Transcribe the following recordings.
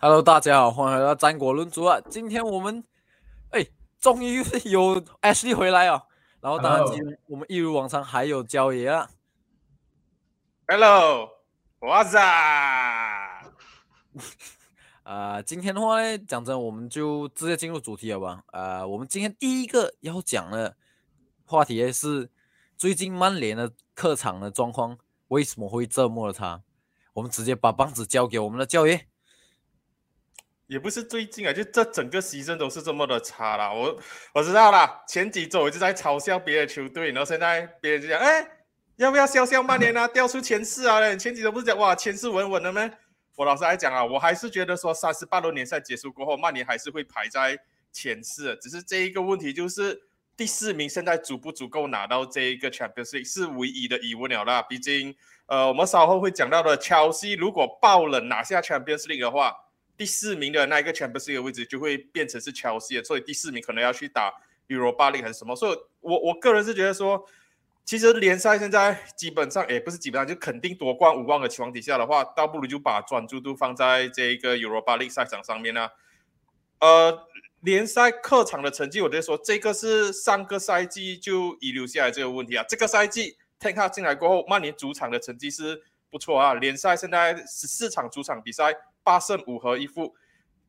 Hello，大家好，欢迎来到战国论足啊！今天我们哎，终于有 Ashley 回来哦。然后当然，今天我们一如往常还有焦爷啊。Hello，我是。啊，今天的话呢，讲真，我们就直接进入主题了吧？啊，我们今天第一个要讲的话题是最近曼联的客场的状况为什么会这么的差？我们直接把棒子交给我们的教爷。也不是最近啊，就这整个牺牲都是这么的差啦。我我知道啦，前几周我就在嘲笑别的球队，然后现在别人就讲，哎，要不要笑笑曼联啊，掉出前四啊？前几周不是讲哇，前四稳稳的吗？我老实来讲啊，我还是觉得说三十八轮联赛结束过后，曼联还是会排在前四。只是这一个问题就是第四名现在足不足够拿到这一个 Champions League 是唯一的疑问了啦。毕竟，呃，我们稍后会讲到的，切西如果爆冷拿下 Champions League 的话，第四名的那一个 Champions League 位置就会变成是切西，所以第四名可能要去打 Europa League 还是什么。所以，我我个人是觉得说。其实联赛现在基本上也不是基本上就肯定夺冠无望的情况底下的话，倒不如就把专注度放在这一个 Europa League 赛场上面呢。呃，联赛客场的成绩，我觉得说这个是上个赛季就遗留下来这个问题啊。这个赛季 t a k 进来过后，曼联主场的成绩是不错啊。联赛现在十四场主场比赛八胜五和一负，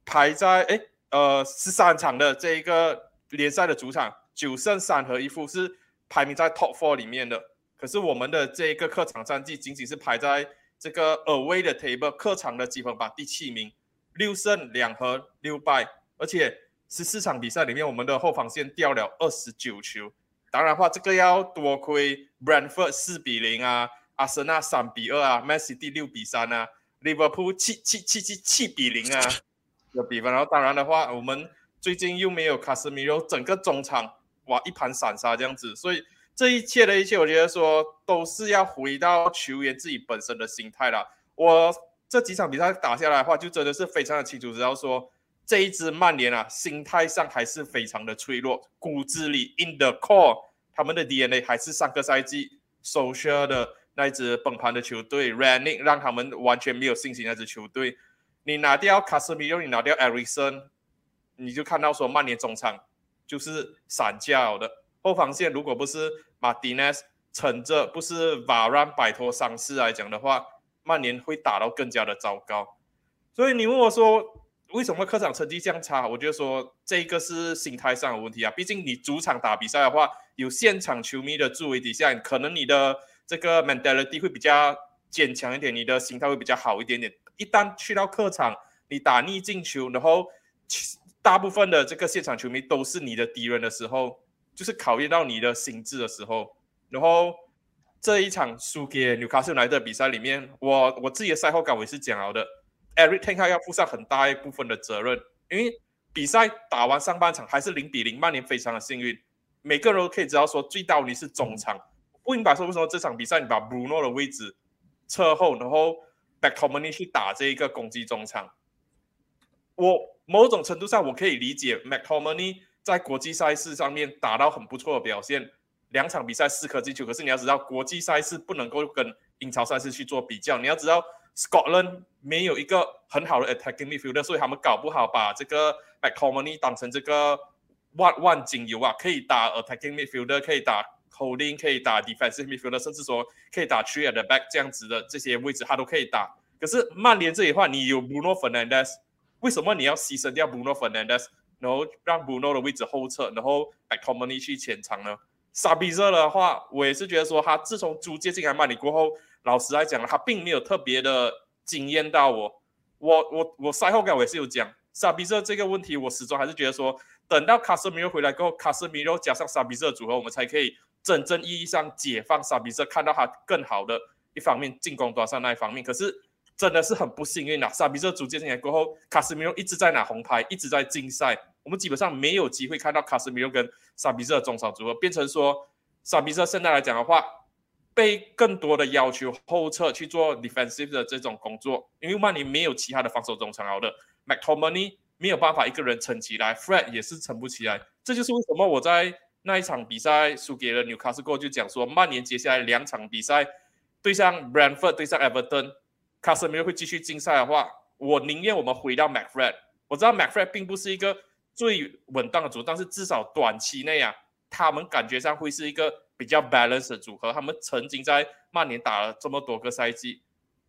排在哎呃十三场的这一个联赛的主场九胜三和一负是。排名在 Top Four 里面的，可是我们的这一个客场战绩仅仅是排在这个 Away 的 Table 客场的积分榜第七名，六胜两和六败，而且十四场比赛里面，我们的后防线掉了二十九球。当然话，这个要多亏 Brentford 四比零啊，阿森纳三比二啊，Man City 六比三啊，Liverpool 七七七七七比零啊的比分。然后当然的话，我们最近又没有卡斯米罗，整个中场。哇，一盘散沙这样子，所以这一切的一切，我觉得说都是要回到球员自己本身的心态了。我这几场比赛打下来的话，就真的是非常的清楚知道说，这一支曼联啊，心态上还是非常的脆弱，骨子里 in the core，他们的 DNA 还是上个赛季 social 的那支崩盘的球队，running 让他们完全没有信心那支球队。你拿掉卡斯米罗，你拿掉艾瑞森，你就看到说曼联中场。就是散架的后防线，如果不是马丁内斯撑着，不是瓦兰摆脱伤势来讲的话，曼联会打到更加的糟糕。所以你问我说，为什么客场成绩这样差？我就说这个是心态上的问题啊。毕竟你主场打比赛的话，有现场球迷的助威底下，可能你的这个 mentality 会比较坚强一点，你的心态会比较好一点点。一旦去到客场，你打逆境球，然后。大部分的这个现场球迷都是你的敌人的时候，就是考验到你的心智的时候。然后这一场输给纽卡斯来的比赛里面，我我自己的赛后感我也是讲了的，Eric Ten 要负上很大一部分的责任，因为比赛打完上半场还是零比零，曼联非常的幸运。每个人都可以知道说，最大你是中场。不明白说为什么这场比赛你把 Bruno 的位置撤后，然后 Back t o m a n y 去打这一个攻击中场，我。某种程度上，我可以理解 McTominay 在国际赛事上面打到很不错的表现，两场比赛四颗进球。可是你要知道，国际赛事不能够跟英超赛事去做比较。你要知道，Scotland 没有一个很好的 attacking midfielder，所以他们搞不好把这个 McTominay 当成这个万万金油啊，可以打 attacking midfielder，可以打 holding，可以打 defensive midfielder，甚至说可以打 three at the back 这样子的这些位置，他都可以打。可是曼联这里的话，你有 Bruno Fernandes。为什么你要牺牲掉 Bruno Fernandes，然后让 Bruno 的位置后撤，然后 McTominay 去前场呢？萨比热的话，我也是觉得说他自从租借进来曼联过后，老实来讲，他并没有特别的惊艳到我。我我我赛后感我也是有讲，萨比热这个问题，我始终还是觉得说，等到卡斯米罗回来过后，卡斯米罗加上萨比热组合，我们才可以真正意义上解放萨比瑟，看到他更好的一方面，进攻端上那一方面。可是。真的是很不幸运啊！萨比瑟组建进来过后，卡斯米罗一直在拿红牌，一直在禁赛，我们基本上没有机会看到卡斯米罗跟萨比热中场组合，变成说萨比瑟现在来讲的话，被更多的要求后撤去做 defensive 的这种工作，因为曼联没有其他的防守中场好的，McTominay 没有办法一个人撑起来，Fred 也是撑不起来，这就是为什么我在那一场比赛输给了纽卡斯过就讲说，曼联接下来两场比赛对上 Brentford 对上 Everton。卡斯米罗会继续竞赛的话，我宁愿我们回到 McFred。我知道 McFred 并不是一个最稳当的组，但是至少短期内啊，他们感觉上会是一个比较 balanced 的组合。他们曾经在曼联打了这么多个赛季，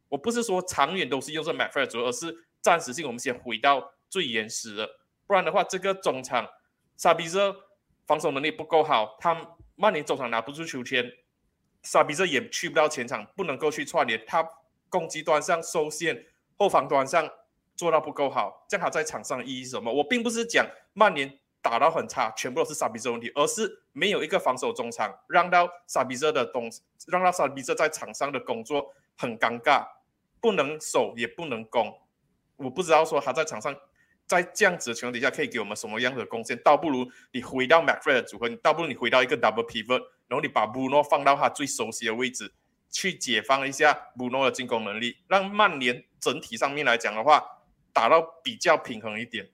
我不是说长远都是用这 McFred 组，而是暂时性我们先回到最原始的。不然的话，这个中场萨比泽防守能力不够好，他曼联中场拿不出球权，萨比这也去不到前场，不能够去串联，他攻击端上受限，后防端上做到不够好，这样他在场上意义是什么？我并不是讲曼联打到很差，全部都是萨比泽问题，而是没有一个防守中场，让到萨比泽的东，让到萨比泽在场上的工作很尴尬，不能守也不能攻，我不知道说他在场上。在这样子的情况底下，可以给我们什么样的贡献？倒不如你回到 McFred 的组合，你倒不如你回到一个 Double Pivot，然后你把 Bruno 放到他最熟悉的位置，去解放一下 Bruno 的进攻能力，让曼联整体上面来讲的话，打到比较平衡一点。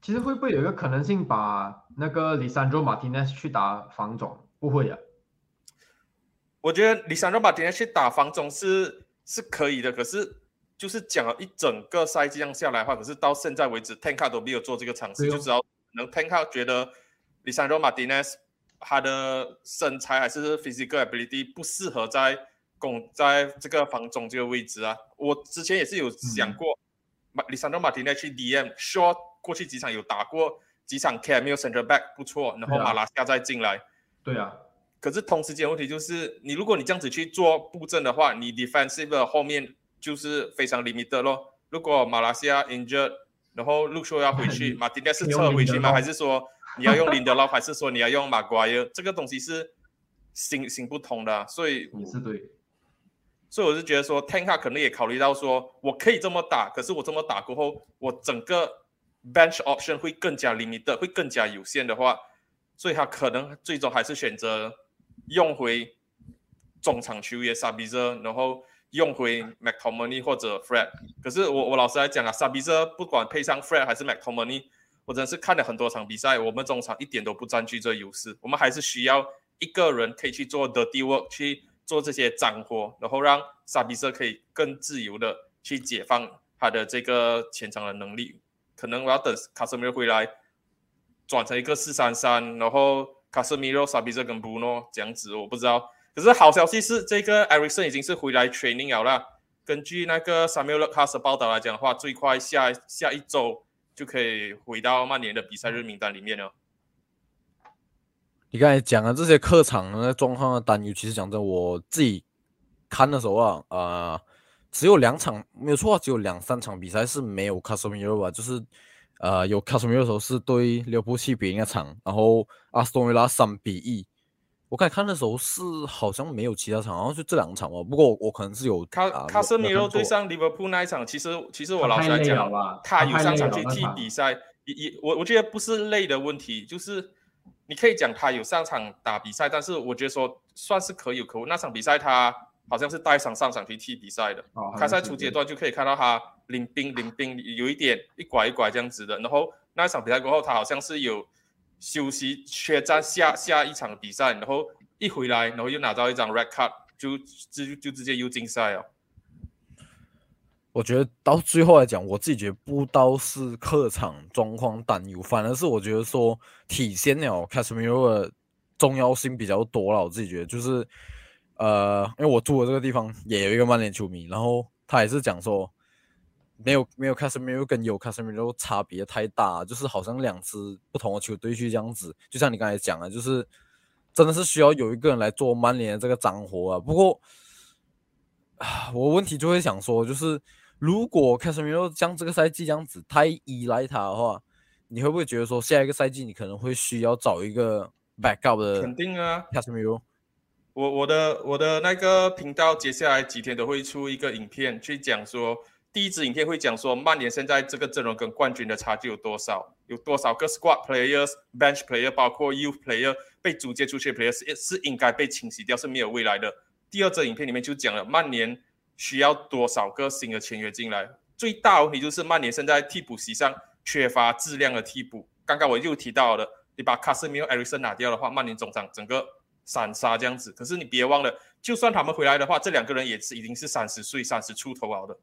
其实会不会有一个可能性，把那个 Lisandro Martinez 去打防总？不会啊。我觉得 Lisandro Martinez 去打防总是是可以的，可是。就是讲了一整个赛季这样下来的话，可是到现在为止，Tanka 都没有做这个尝试，就知道能 Tanka 觉得 Lisandro Martinez 他的身材还是 physical ability 不适合在攻在这个防中这个位置啊。我之前也是有想过，Lisandro Martinez 去 DM short 过去几场有打过几场 cameo center back 不错，然后马拉西亚再进来。对啊。可是同时间问题就是，你如果你这样子去做布阵的话，你 defensive 后面。就是非常 limited 咯。如果马来西亚 injured，然后陆续要回去，马丁内是撤回去吗？还是说你要用林德劳，还是说你要用马瓜耶？这个东西是行行不通的，所以也是对。所以我是觉得说，Tanka 可能也考虑到说，我可以这么打，可是我这么打过后，我整个 bench option 会更加 limited，会更加有限的话，所以他可能最终还是选择用回中场球员萨比泽，然后。用回 McTominay 或者 Fred，可是我我老实来讲啊，萨比泽不管配上 Fred 还是 McTominay，我真是看了很多场比赛，我们中场一点都不占据这优势，我们还是需要一个人可以去做 the work 去做这些脏活，然后让萨比泽可以更自由的去解放他的这个前场的能力。可能我要等卡斯米罗回来，转成一个四三三，然后卡斯米罗、萨比泽跟 Bruno 这样子，我不知道。可是好消息是，这个艾瑞森已经是回来 training 了啦。根据那个 Samuel Lucas 报道来讲的话，最快下下一周就可以回到曼联的比赛日名单里面了。你刚才讲的这些客场的状况的担忧，其实讲真，我自己看的时候啊，呃，只有两场没有错，只有两三场比赛是没有 Casemiro 吧，就是呃有 Casemiro 的时候是对利物浦七比零那场，然后阿斯顿维拉三比一。我刚才看的时候是好像没有其他场，好像就这两场哦。不过我可能是有卡卡斯米罗对上利物浦那一场，其实其实我老实来讲，他有上场去踢比赛，也也我我觉得不是累的问题，就是你可以讲他有上场打比赛，但是我觉得说算是可有可无。那场比赛他好像是带伤上场去踢比赛的，开赛初阶段就可以看到他领兵领兵有一点一拐一拐这样子的，然后那一场比赛过后，他好像是有。休息缺战下下一场比赛，然后一回来，然后又拿到一张 red card，就直就直接又禁赛了。我觉得到最后来讲，我自己觉得不倒是客场状况担忧，反而是我觉得说体现了 Casemiro 的重要性比较多了。我自己觉得就是，呃，因为我住的这个地方也有一个曼联球迷，然后他也是讲说。没有没有 Casemiro 跟有卡斯米罗差别太大，就是好像两支不同的球队去这样子，就像你刚才讲的，就是真的是需要有一个人来做曼联的这个脏活啊。不过啊，我问题就会想说，就是如果 Casemiro 像这个赛季这样子太依赖他的话，你会不会觉得说下一个赛季你可能会需要找一个 backup 的？肯定啊，，Casemiro。我我的我的那个频道接下来几天都会出一个影片去讲说。第一支影片会讲说，曼联现在这个阵容跟冠军的差距有多少？有多少个 squad players、bench player，包括 youth player 被租借出去的 players 是是应该被清洗掉，是没有未来的。第二支影片里面就讲了曼联需要多少个新的签约进来。最大问题就是曼联现在替补席上缺乏质量的替补。刚刚我又提到了，你把卡斯米尔、艾瑞森拿掉的话，曼联总场整个散沙这样子。可是你别忘了，就算他们回来的话，这两个人也是已经是三十岁、三十出头了的。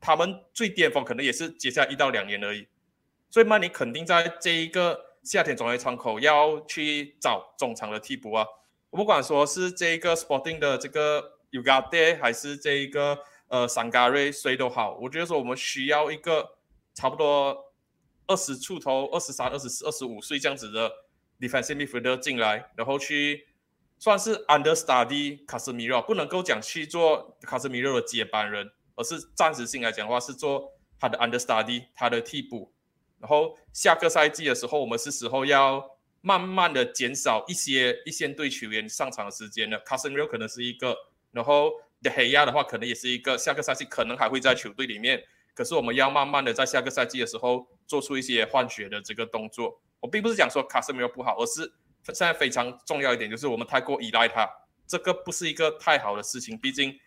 他们最巅峰可能也是接下来一到两年而已。所以曼联肯定在这一个夏天转会窗口要去找中场的替补啊。我不管说是这一个 Sporting 的这个 Yugate 还是这一个呃桑加瑞谁都好，我觉得说我们需要一个差不多二十出头、二十三、二十四、二十五岁这样子的 defensive midfielder 进来，然后去算是 understudy Casemiro，不能够讲去做 Casemiro 的接班人，而是暂时性来讲的话是做他的 understudy，他的替补。然后下个赛季的时候，我们是时候要慢慢的减少一些一线队球员上场的时间了。卡森罗可能是一个，然后德黑亚的话可能也是一个。下个赛季可能还会在球队里面，可是我们要慢慢的在下个赛季的时候做出一些换血的这个动作。我并不是讲说卡森罗不好，而是现在非常重要一点就是我们太过依赖他，这个不是一个太好的事情。毕竟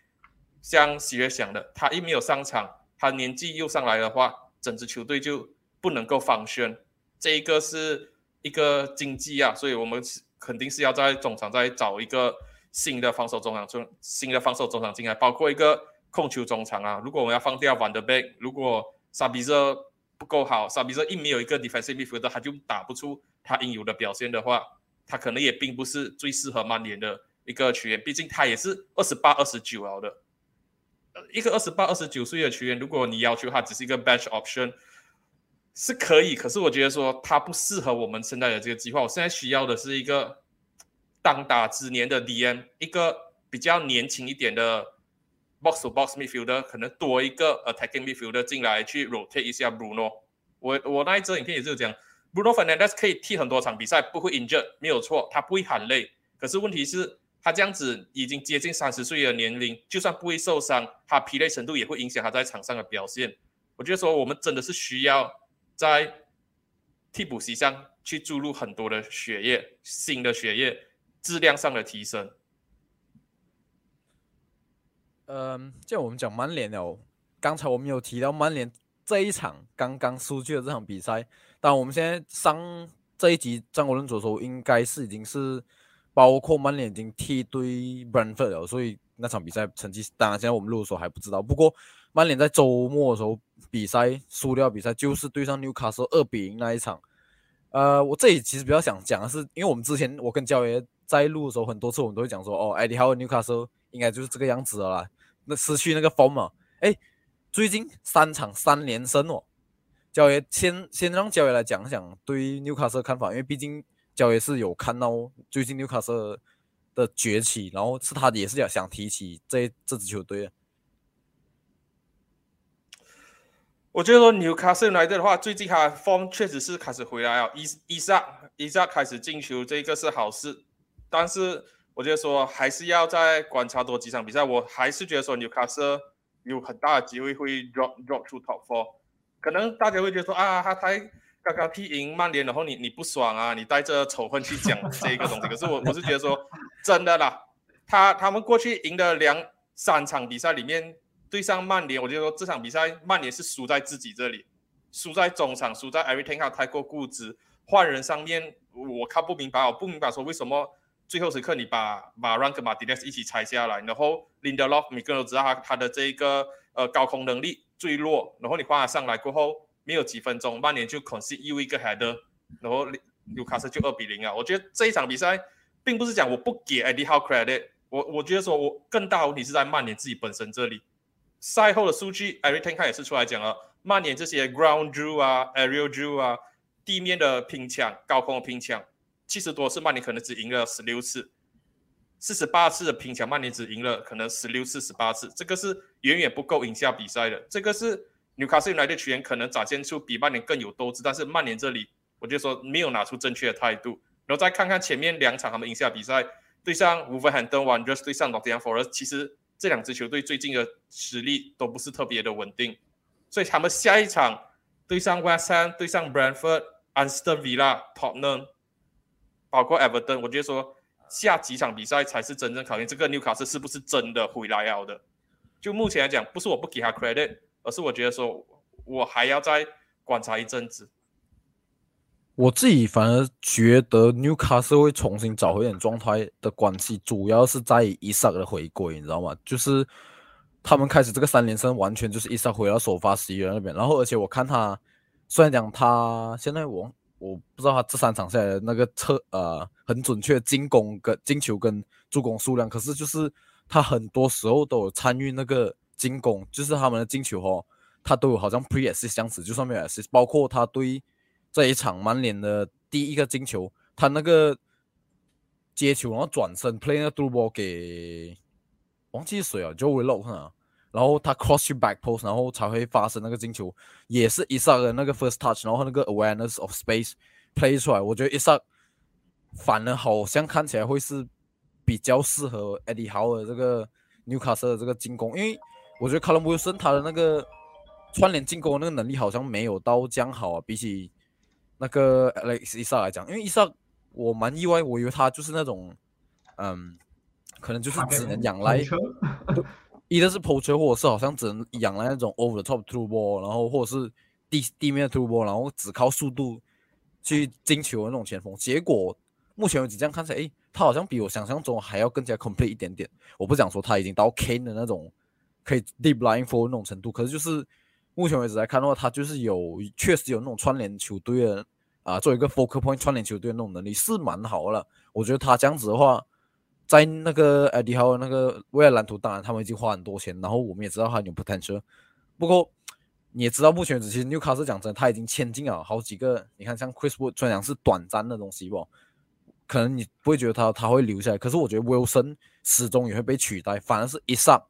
像喜悦想的，他一没有上场，他年纪又上来的话，整支球队就。不能够防宣，这一个是一个经济啊，所以我们肯定是要在中场再找一个新的防守中场，中新的防守中场进来，包括一个控球中场啊。如果我们要放掉 Van der Beek，如果萨比泽不够好，萨比泽一没有一个 defensive midfielder，他就打不出他应有的表现的话，他可能也并不是最适合曼联的一个球员。毕竟他也是二十八、二十九了的，一个二十八、二十九岁的球员，如果你要求他只是一个 bench option。是可以，可是我觉得说他不适合我们现在的这个计划。我现在需要的是一个当打之年的 DM，一个比较年轻一点的 box to box midfielder，可能多一个 attacking midfielder 进来去 rotate 一下 Bruno。我我那一则影片也是讲，Bruno Fernandez 可以踢很多场比赛，不会 injured，没有错，他不会喊累。可是问题是，他这样子已经接近三十岁的年龄，就算不会受伤，他疲累程度也会影响他在场上的表现。我觉得说我们真的是需要。在替补席上去注入很多的血液，新的血液，质量上的提升。嗯，就我们讲曼联哦，刚才我们有提到曼联这一场刚刚输去的这场比赛，但我们现在上这一集张国伦所说，应该是已经是包括曼联已经踢对 Brentford 了，所以那场比赛成绩当然现在我们录的时候还不知道，不过。曼联在周末的时候比赛输掉比赛，就是对上纽卡斯二比零那一场。呃，我这里其实比较想讲的是，因为我们之前我跟焦爷在录的时候，很多次我们都会讲说，哦，艾迪哈尔纽卡斯应该就是这个样子了啦，那失去那个风嘛。哎，最近三场三连胜哦。焦爷先先让焦爷来讲讲对于纽卡斯的看法，因为毕竟焦爷是有看到最近纽卡斯的崛起，然后是他也是要想提起这这支球队的。我觉得说纽卡斯来的话，最近他 form 确实是开始回来啊，伊伊萨伊萨开始进球，这个是好事。但是我觉得说还是要再观察多几场比赛，我还是觉得说纽卡斯有很大的机会会 drop drop 出 top four。可能大家会觉得说啊，他才刚刚踢赢曼联，然后你你不爽啊，你带着仇恨去讲这个东西。可是我我是觉得说真的啦，他他们过去赢的两三场比赛里面。对上曼联，我就说这场比赛曼联是输在自己这里，输在中场，输在 everything 他太过固执，换人上面我看不明白，我不明白说为什么最后时刻你把把 Rank 马蒂 s 一起拆下来，然后 Lindelof 每个人都知道他他的这个呃高空能力最弱，然后你换他上来过后没有几分钟，曼联就 concede 又一个 header，然后纽卡斯就二比零啊！我觉得这一场比赛并不是讲我不给 Eddie Howe credit，我我觉得说我更大问题是在曼联自己本身这里。赛后的数据，Everything 他也是出来讲了，曼联这些 ground drill 啊，aerial drill 啊，地面的拼抢、高空的拼抢，七十多次曼联可能只赢了十六次，四十八次的拼抢曼联只赢了可能十六次、十八次，这个是远远不够赢下比赛的。这个是纽卡斯来的球员可能展现出比曼联更有斗志，但是曼联这里我就说没有拿出正确的态度。然后再看看前面两场他们赢下比赛，对上 Wolverhampton Wanderers，对上 Nottingham Forest，其实。这两支球队最近的实力都不是特别的稳定，所以他们下一场对上 West Ham、对上 Brentford、Aston Villa、Tottenham，包括 Everton，我觉得说下几场比赛才是真正考验这个纽卡斯是不是真的回来了的。就目前来讲，不是我不给他 credit，而是我觉得说我还要再观察一阵子。我自己反而觉得纽卡斯会重新找回点状态的关系，主要是在伊萨的回归，你知道吗？就是他们开始这个三连胜，完全就是伊萨回到首发十一人那边。然后，而且我看他，虽然讲他现在我我不知道他这三场下来那个策呃很准确进攻跟进球跟助攻数量，可是就是他很多时候都有参与那个进攻，就是他们的进球哦，他都有好像 pre assist 这样子，就算没有 s 包括他对这一场满脸的第一个进球，他那个接球然后转身 play 那个 through ball 给。忘记谁啊，就 w i l l o 啊，然后他 cross 去 back post，然后才会发生那个进球，也是伊萨的那个 first touch，然后那个 awareness of space play 出来，我觉得伊萨反而好像看起来会是比较适合 Eddie Howe 的这个 Newcastle 的这个进攻，因为我觉得 Callum Wilson 他的那个串联进攻的那个能力好像没有到这样好啊，比起那个 Alex 伊萨来讲，因为伊萨我蛮意外，我以为他就是那种嗯。可能就是只能仰赖，一个是 poacher，或者是好像只能仰赖那种 over the top through ball，然后或者是地地面 through ball，然后只靠速度去进球的那种前锋。结果目前为止这样看起来，诶，他好像比我想象中还要更加 complete 一点点。我不想说他已经到 Kane 的那种可以 deep line for 那种程度，可是就是目前为止来看的话，他就是有确实有那种串联球队的啊，作为一个 focal point 串联球队的那种能力是蛮好了。我觉得他这样子的话。在那个艾迪豪那个未来蓝图，当然他们已经花很多钱，然后我们也知道他有 potential。不过你也知道，目前为止其实纽卡斯讲真，他已经签进了好几个。你看，像 Chris Wood 虽然是短暂的东西不，可能你不会觉得他他会留下来。可是我觉得 Wilson 始终也会被取代，反而是一上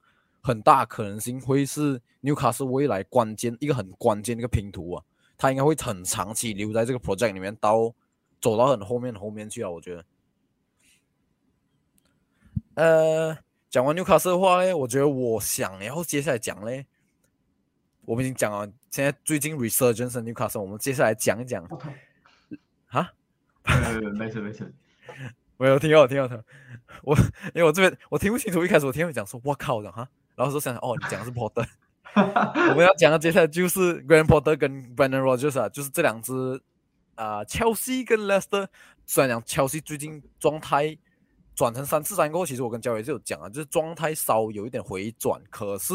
很大可能性会是纽卡斯未来关键一个很关键的一个拼图啊，他应该会很长期留在这个 project 里面，到走到很后面后面去啊，我觉得。呃，讲完纽卡斯的话呢，我觉得我想要接下来讲嘞，我们已经讲了，现在最近 resurgence 纽卡斯，我们接下来讲一讲。啊？没事没事，没 有听到听到他，我因为我这边我听不清楚，一开始我听他讲说，我靠的哈，然后就想哦，你讲的是 Porter，我们要讲的接下来就是 Grand Porter 跟 Brandon Rogers 啊，就是这两支啊，Chelsea 跟 Leicester，虽然讲 Chelsea 最近状态。转成三四三过后，其实我跟焦伟就有讲啊，就是状态稍有一点回转，可是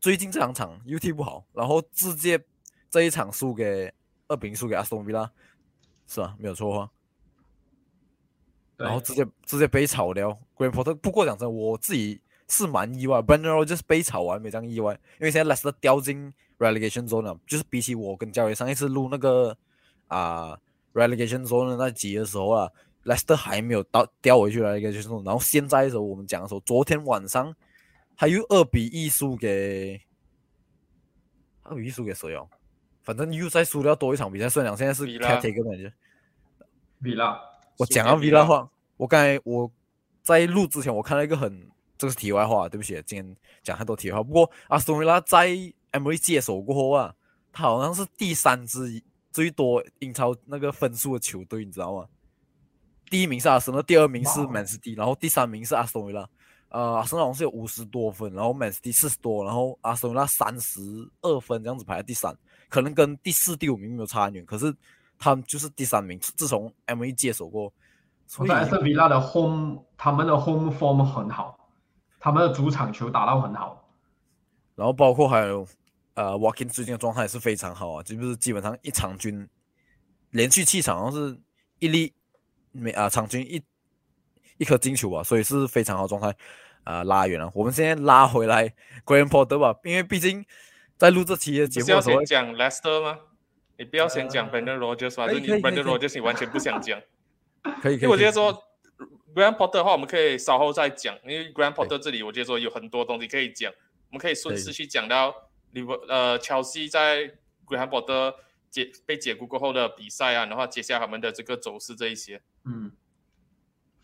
最近这两场 UT 不好，然后直接这一场输给二比零输给阿斯顿维拉，是吧？没有错话。然后直接直接被炒掉。Grand Porter 不过讲真，我自己是蛮意外 b e n d e r 就是被炒完没这样意外，因为现在 Leicester 掉进 Relegation Zone 了，就是比起我跟教练上一次录那个啊 Relegation Zone 的那集的时候啊。Leicester 还没有到掉回去了一个就是，然后现在的时候我们讲的时候，昨天晚上还有二比一输给二比一输给谁哦？反正又再输掉多一场比赛，算了现在是个感觉。比拉，我讲到比拉话，我刚才我在录之前我看到一个很这个是题外话，对不起，今天讲太多题外话。不过阿斯顿维拉在 M V 接手过后啊，他好像是第三支最多英超那个分数的球队，你知道吗？第一名是阿森纳，第二名是曼斯蒂，然后第三名是阿斯顿维拉。呃，阿森纳好像是有五十多分，然后曼斯蒂四十多，然后阿斯顿维拉三十二分，这样子排在第三，可能跟第四、第五名没有差很远。可是他们就是第三名，自从 M A 接手过。所以阿斯顿维拉的 home，他们的 home form 很好，他们的主场球打到很好。然后包括还有呃，Walking 最近的状态也是非常好啊，就是基本上一场均连续七场，好像是一粒。没啊，场均一一颗进球啊，所以是非常好状态啊，拉远了。我们现在拉回来 Graham Potter 吧，因为毕竟在录这期的节目的时候，讲 Leicester 吗？你不要先讲 Brendan Rodgers 吧，就你 Brendan Rodgers 你完全不想讲。可以，可以。我觉得说 Potter 的话，我们可以稍后再讲，因为 Potter 这里我觉得说有很多东西可以讲，我们可以顺势去讲到你呃乔西在 Graham Potter。解被解雇过后的比赛啊，然后接下来他们的这个走势这一些，嗯，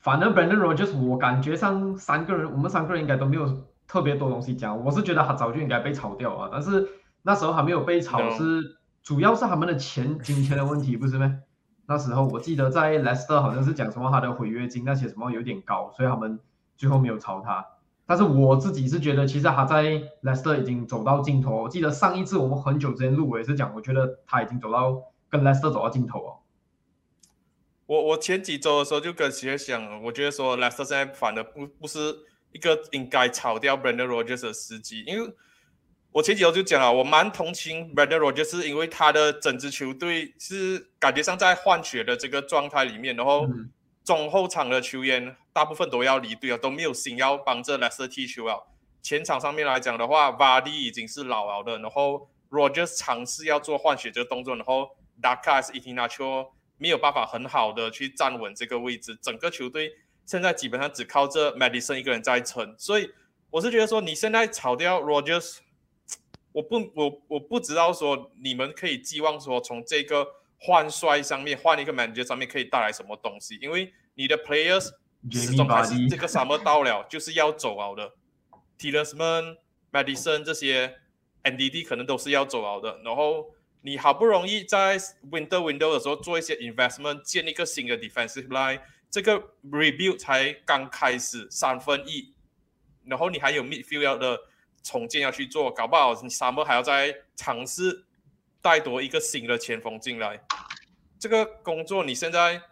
反正 Brandon Rogers 我感觉上三个人，我们三个人应该都没有特别多东西讲。我是觉得他早就应该被炒掉啊，但是那时候还没有被炒，是主要是他们的钱金钱的问题，不是吗？那时候我记得在 Leicester 好像是讲什么他的毁约金那些什么有点高，所以他们最后没有炒他。但是我自己是觉得，其实他在 Leicester 已经走到尽头。我记得上一次我们很久之前录，我也是讲，我觉得他已经走到跟 Leicester 走到尽头哦。我我前几周的时候就跟其实想，我觉得说 Leicester 现在反而不不是一个应该炒掉 Brandon Rogers 的时机，因为我前几周就讲了，我蛮同情 Brandon Rogers，因为他的整支球队是感觉上在换血的这个状态里面，然后中后场的球员大部分都要离队了，都没有心要帮这 Leicester 踢球了。前场上面来讲的话，Vardy 已经是老了的，然后 Rogers 尝试要做换血这个动作，然后 Daka 是 Itinacho 没有办法很好的去站稳这个位置，整个球队现在基本上只靠着 Madison 一个人在撑，所以我是觉得说你现在炒掉 Rogers，我不我我不知道说你们可以寄望说从这个换帅上面换一个 manager 上面可以带来什么东西，因为你的 players 始终还是这个 summer 到了就是要走好的。Tillman、Madison 这些 NDD 可能都是要走好的，然后你好不容易在 Winter Window 的时候做一些 investment，建一个新的 defensive line，这个 rebuild 才刚开始三分一，然后你还有 midfield 的重建要去做，搞不好你萨莫还要再尝试带多一个新的前锋进来，这个工作你现在。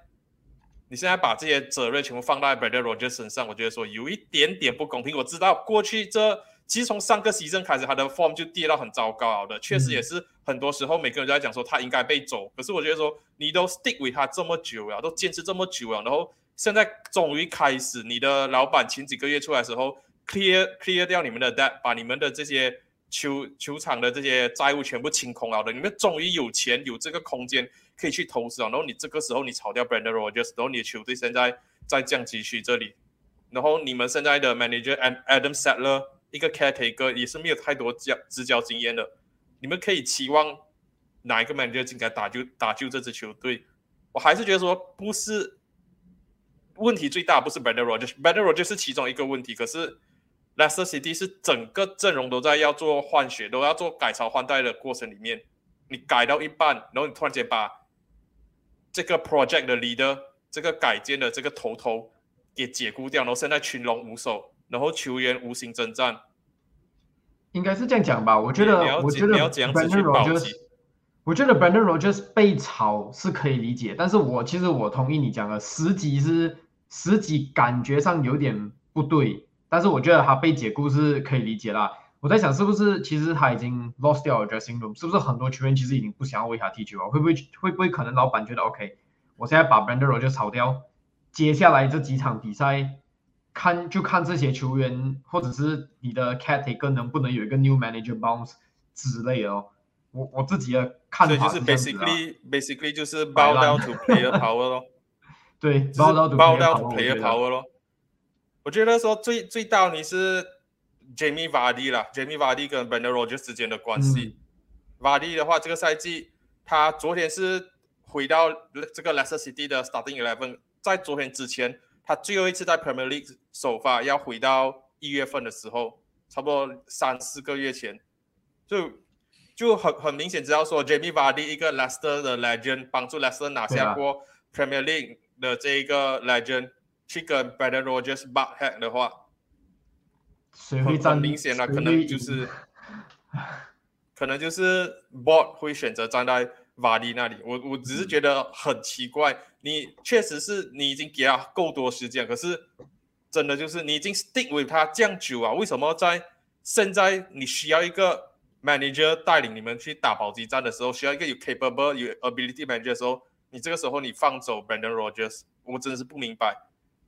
你现在把这些责任全部放在 b r a d r o g e r 身上，我觉得说有一点点不公平。我知道过去这其实从上个西 n 开始，他的 form 就跌到很糟糕的，确实也是很多时候每个人都在讲说他应该被走。可是我觉得说你都 stick with 他这么久了，都坚持这么久了，然后现在终于开始，你的老板前几个月出来的时候 clear clear 掉你们的 debt，把你们的这些球球场的这些债务全部清空了的，你们终于有钱有这个空间。可以去投资啊，然后你这个时候你炒掉 Brandon Rogers，然后你的球队现在在降级区这里，然后你们现在的 manager and Adam Sattler 一个 caretaker 也是没有太多交执教经验的，你们可以期望哪一个 manager 进来打救打救这支球队？我还是觉得说不是问题最大，不是 Brandon Rogers，Brandon Rogers 是其中一个问题，可是 Leicester City 是整个阵容都在要做换血，都要做改朝换代的过程里面，你改到一半，然后你突然间把这个 project 的 leader，这个改建的这个头头给解雇掉，然后现在群龙无首，然后球员无心征战，应该是这样讲吧？我觉得，我觉得 Brandon Rogers，我觉得 Brandon Rogers 被炒是可以理解，但是我其实我同意你讲的，十级是十级，感觉上有点不对，但是我觉得他被解雇是可以理解啦。我在想，是不是其实他已经 lost 掉 dressing room？是不是很多球员其实已经不想要为他踢球啊？会不会会不会可能老板觉得 OK？我现在把 Brandon 就炒掉，接下来这几场比赛，看就看这些球员或者是你的 Kate 能不能有一个 new manager bounce 之类的哦。我我自己的看法就是 basically basically 就是报到土皮跑的咯，对，报到土皮的跑的咯。我觉得说最最大你是。Jamie Vardy 啦，Jamie Vardy 跟 Rogers 之间的关系。Vardy 的话，这个赛季他昨天是回到这个 Leicester City 的 Starting Eleven，在昨天之前，他最后一次在 Premier League 首发要回到一月份的时候，差不多三四个月前，就就很很明显知道说，Jamie Vardy 一个 Leicester 的 Legend，帮助 Leicester 拿下过 Premier League 的这一个 Legend，去跟 Brandon Rogers butt head 的话。很很明显了，可能就是，可能就是 bot 会选择站在瓦利那里。我我只是觉得很奇怪，你确实是你已经给他够多时间，可是真的就是你已经 stick with 他这样久啊，为什么在现在你需要一个 manager 带领你们去打保级战的时候，需要一个有 capable 有 ability manager 的时候，你这个时候你放走 Brandon Rogers，我真的是不明白。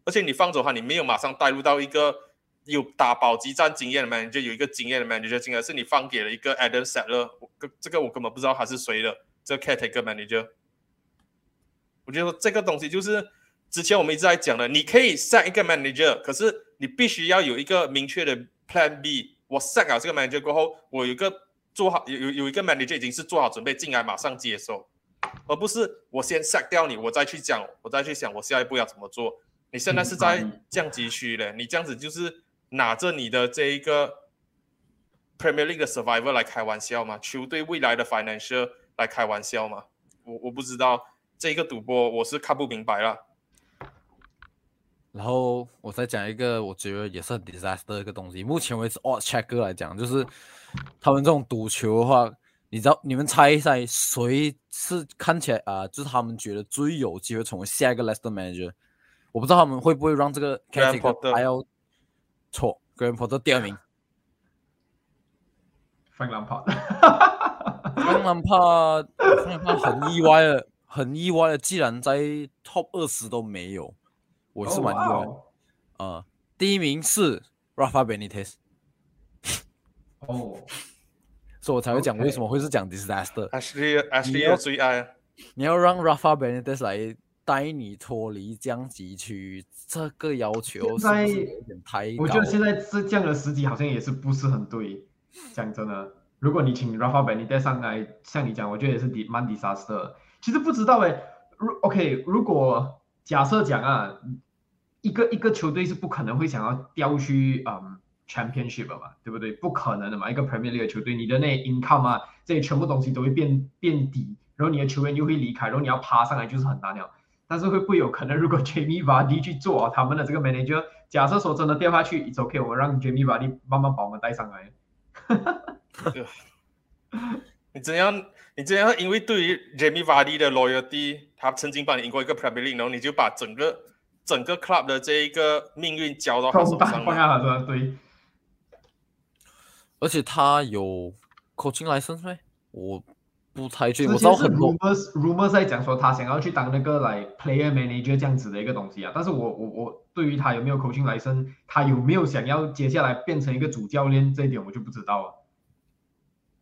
而且你放走他，你没有马上带入到一个。有打保级战经验的 manager，有一个经验的 manager 进来，是你放给了一个 Adam Settler，这个我根本不知道他是谁的，这个 caretaker manager。我觉得这个东西就是之前我们一直在讲的，你可以 set 一个 manager，可是你必须要有一个明确的 plan B。我 set 好这个 manager 过后，我有一个做好有有有一个 manager 已经是做好准备进来马上接手，而不是我先 set 掉你，我再去讲，我再去想我下一步要怎么做。你现在是在降级区的，你这样子就是。拿着你的这一个 Premier League 的 Survivor 来开玩笑吗？球队未来的 Financial 来开玩笑吗？我我不知道这个赌博我是看不明白了。然后我再讲一个，我觉得也是很 disaster 的一个东西。目前为止，All checker 来讲，就是他们这种赌球的话，你知道，你们猜一猜，谁是看起来啊，就是他们觉得最有机会成为下一个 Leicester Manager？我不知道他们会不会让这个 c a t e 还要。错 g r a n d p o t t e r 第二名。Frank Lampard，当然怕，当然怕很意外的，很意外的，既然在 Top 二十都没有，我是蛮意外。啊、第一名是 Rafa Benitez，哦，所以我才会讲为什么会是讲 disaster。Ashley Ashley 要最爱啊，你要让 Rafa Benitez 来带你脱离降级区，这个要求在不是有点太高？我觉得现在这这样的时机好像也是不是很对。讲真的，如果你请 Rafa Benitez 上来，像你讲，我觉得也是蛮蛮 disaster。其实不知道诶，如 OK，如果假设讲啊，一个一个球队是不可能会想要调去嗯 Championship 的嘛，对不对？不可能的嘛，一个 Premier League 的球队，你的那 income 啊，这些全部东西都会变变低，然后你的球员又会离开，然后你要爬上来就是很难了。但是会不会有可能，如果 Jamie Vardy 去做啊他们的这个 manager，假设说真的掉下去，it's OK，我让 Jamie Vardy 慢慢把我们带上来。你怎样？你怎样？因为对于 Jamie Vardy 的 loyalty，他曾经帮你赢过一个 Premier League，然后你就把整个整个 club 的这一个命运交到他手上了。放在他身上，对，而且他有 coaching license 没？我不太确定，我知道很多 rumors rumors 在讲说他想要去当那个来 player manager 这样子的一个东西啊，但是我我我对于他有没有 coaching license，他有没有想要接下来变成一个主教练这一点我就不知道了。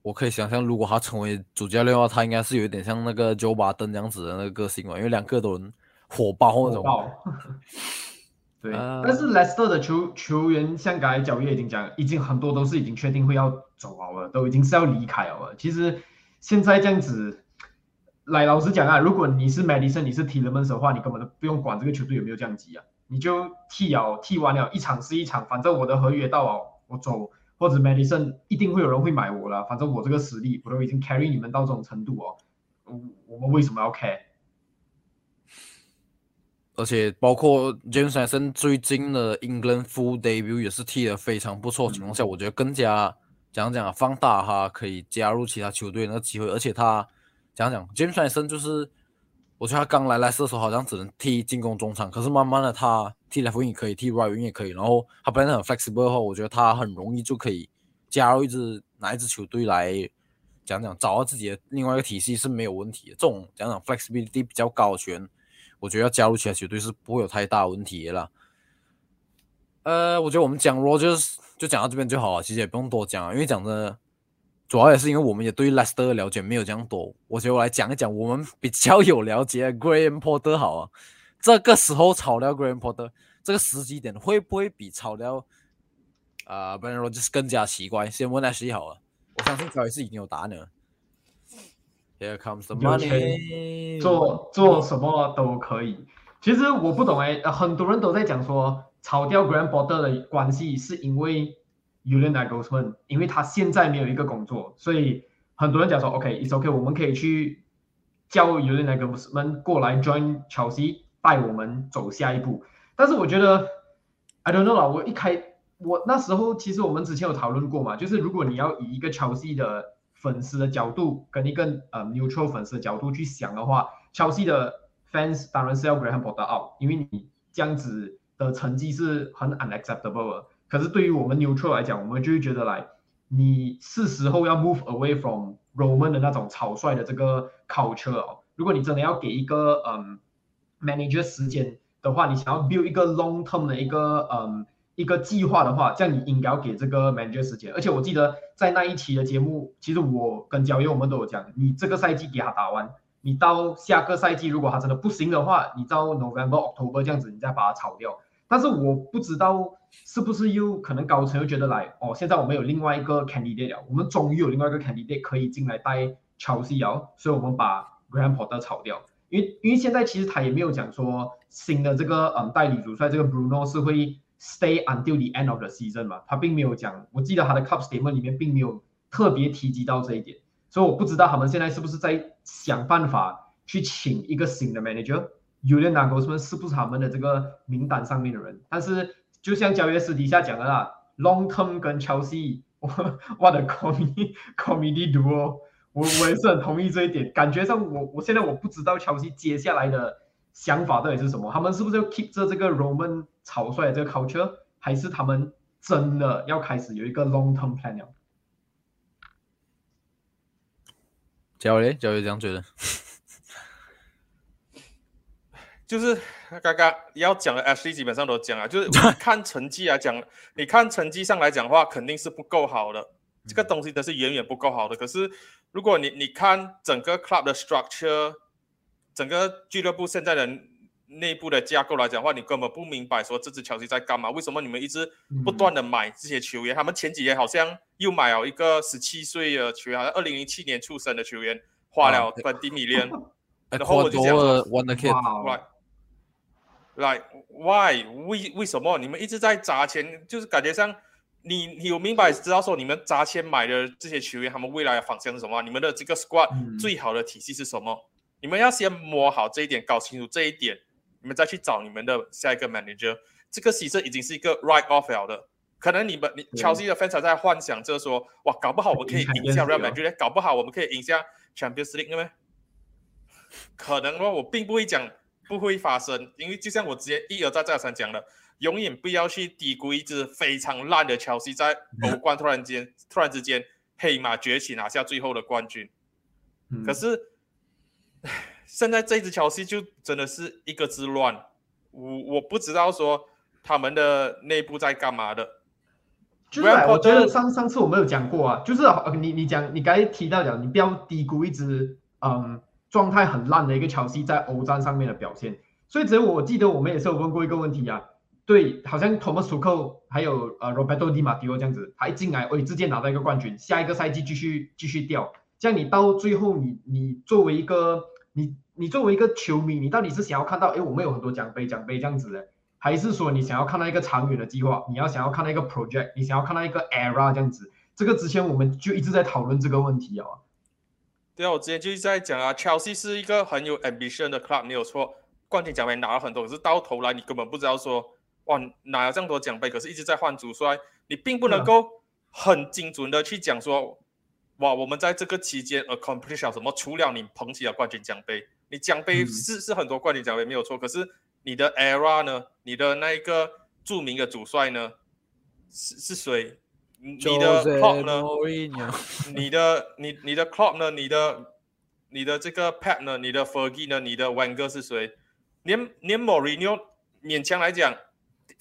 我可以想象，如果他成为主教练的话，他应该是有一点像那个 Joe Biden 这样子的那个个性嘛，因为两个都很火爆那种。对，啊但是 Leicester 的球球员，像刚才教练已经讲，已经很多都是已经确定会要走了了，都已经是要离开了了。其实现在这样子，来老实讲啊，如果你是 Madison，你是 Tielemans 的话，你根本都不用管这个球队有没有降级啊，你就踢了，踢完了，一场是一场，反正我的合约到了，我走。或者 Madison 一定会有人会买我了，反正我这个实力我都已经 carry 你们到这种程度哦，我我们为什么要 care？而且包括 Jameson 最近的 England full debut 也是踢得非常不错的情况下，我觉得更加讲讲，放大他可以加入其他球队那个机会。而且他讲讲 James Mason 就是，我觉得他刚来莱斯的时候好像只能踢进攻中场，可是慢慢的他踢 left wing 也可以，踢 right wing 也可以，然后他本身很 flexible 的话，我觉得他很容易就可以加入一支哪一支球队来讲讲找到自己的另外一个体系是没有问题的。这种讲讲 flexibility 比较高的球员。我觉得要加入其他球队是不会有太大问题的啦。呃，我觉得我们讲 Rogers 就讲到这边就好了，其实也不用多讲，因为讲的，主要也是因为我们也对 Leicester 的了解没有这样多。我觉得我来讲一讲我们比较有了解的 Graham Potter 好啊。这个时候炒掉 Graham Potter，这个时机点会不会比炒掉啊、呃、Brendan Rodgers 更加奇怪？先问 Ashley 好了，我相信小也是已经有答案了。Here comes the money。做做什么都可以。其实我不懂哎、很多人都在讲说炒掉 Grand Porter 的关系是因为 Julian Nagelsmann，因为他现在没有一个工作，所以很多人讲说 OK，it's OK，我们可以去叫 Julian Nagelsmann 过来 join Chelsea，带我们走下一步。但是我觉得 I don't know 啦，我一开我那时候其实我们之前有讨论过嘛，就是如果你要以一个 Chelsea 的粉丝的角度跟一个呃 neutral 粉丝的角度去想的话，Chelsea 的 fans 当然是要 Grand Porter out，因为你这样子的成绩是很 unacceptable 的。可是对于我们 neutral 来讲，我们就会觉得来，你是时候要 move away from Roman 的那种草率的这个 culture 哦。如果你真的要给一个嗯 manager 时间的话，你想要 build 一个 long term 的一个嗯一个计划的话，这样你应该要给这个 manager 时间。而且我记得在那一期的节目，其实我跟焦爷我们都有讲，你这个赛季给他打完，你到下个赛季如果他真的不行的话，你到 November October 这样子，你再把他炒掉。但是我不知道是不是又可能高层又觉得来哦，现在我们有另外一个 candidate 了，我们终于有另外一个 candidate 可以进来带 Chelsea 了，所以我们把 Graham Potter 炒掉。因为因为现在其实他也没有讲说新的这个嗯代理主帅这个 Bruno 是会 stay until the end of the season 嘛，他并没有讲，我记得他的 club statement 里面并没有特别提及到这一点，所以我不知道他们现在是不是在想办法去请一个新的 manager。u l i a n Nagelsmann 是不是他们的这个名单上面的人？但是就像焦约私底下讲的啦，Long Term 跟 Chelsea，我 我的 comedy comedy duo，我我也是很同意这一点。感觉上我我现在我不知道 Chelsea 接下来的想法到底是什么，他们是不是要 keep 着这个 Roman 草率的这个 culture，还是他们真的要开始有一个 long term plan 了。教练，教练这样觉得？就是刚刚要讲的 Ashley 基本上都讲了，就是 看成绩来讲，你看成绩上来讲的话，肯定是不够好的，这个东西都是远远不够好的。可是如果你你看整个 club 的 structure，整个俱乐部现在的内部的架构来讲的话，你根本不明白说这支球队在干嘛？为什么你们一直不断的买这些球员？他们前几年好像又买了一个十七岁的球员，好像二零零七年出生的球员，花了本地米连，然后我就想说，One kid，来，Why？为为什么你们一直在砸钱？就是感觉上，你你有明白知道说你们砸钱买的这些球员，他们未来的方向是什么？你们的这个 squad 最好的体系是什么？你们要先摸好这一点，搞清楚这一点，你们再去找你们的下一个 manager。这个其实已经是一个 right off 了的。可能你们你 Chelsea 的 fans 在幻想着说，哇，搞不好我们可以赢下 Real Madrid，搞不好我们可以赢下 Champions League 吗？可能哦，我并不会讲。不会发生，因为就像我之前一而再再而三讲的，永远不要去低估一支非常烂的乔西，在欧冠突然间突然之间黑马崛起拿下最后的冠军。可是现在这支乔西就真的是一个之乱，我我不知道说他们的内部在干嘛的。就是我觉得上上次我们有讲过啊，就是你你讲你刚才提到讲，你不要低估一支嗯。状态很烂的一个乔西在欧战上面的表现，所以只有我记得我们也是有问过一个问题啊，对，好像托马斯图克还有呃 Roberto Di Matteo 这样子，他一进来，哎，直接拿到一个冠军，下一个赛季继续继续掉，这样你到最后，你你作为一个你你作为一个球迷，你到底是想要看到，哎，我们有很多奖杯奖杯这样子的，还是说你想要看到一个长远的计划，你要想要看到一个 project，你想要看到一个 era 这样子，这个之前我们就一直在讨论这个问题啊。对啊，我之前就是在讲啊，Chelsea 是一个很有 ambition 的 club，没有错，冠军奖杯拿了很多，可是到头来你根本不知道说，哇，拿了这么多奖杯，可是一直在换主帅，你并不能够很精准的去讲说，哇，我们在这个期间 accomplish 了什么？除了你捧起了冠军奖杯，你奖杯是是很多冠军奖杯没有错，可是你的 era 呢？你的那一个著名的主帅呢？是是谁？你的 club 呢？你的你你的 club 呢？你的你的这个 Pat 呢？你的 Fergie 呢？你的 Wenger 是谁？连连 Mourinho 勉强来讲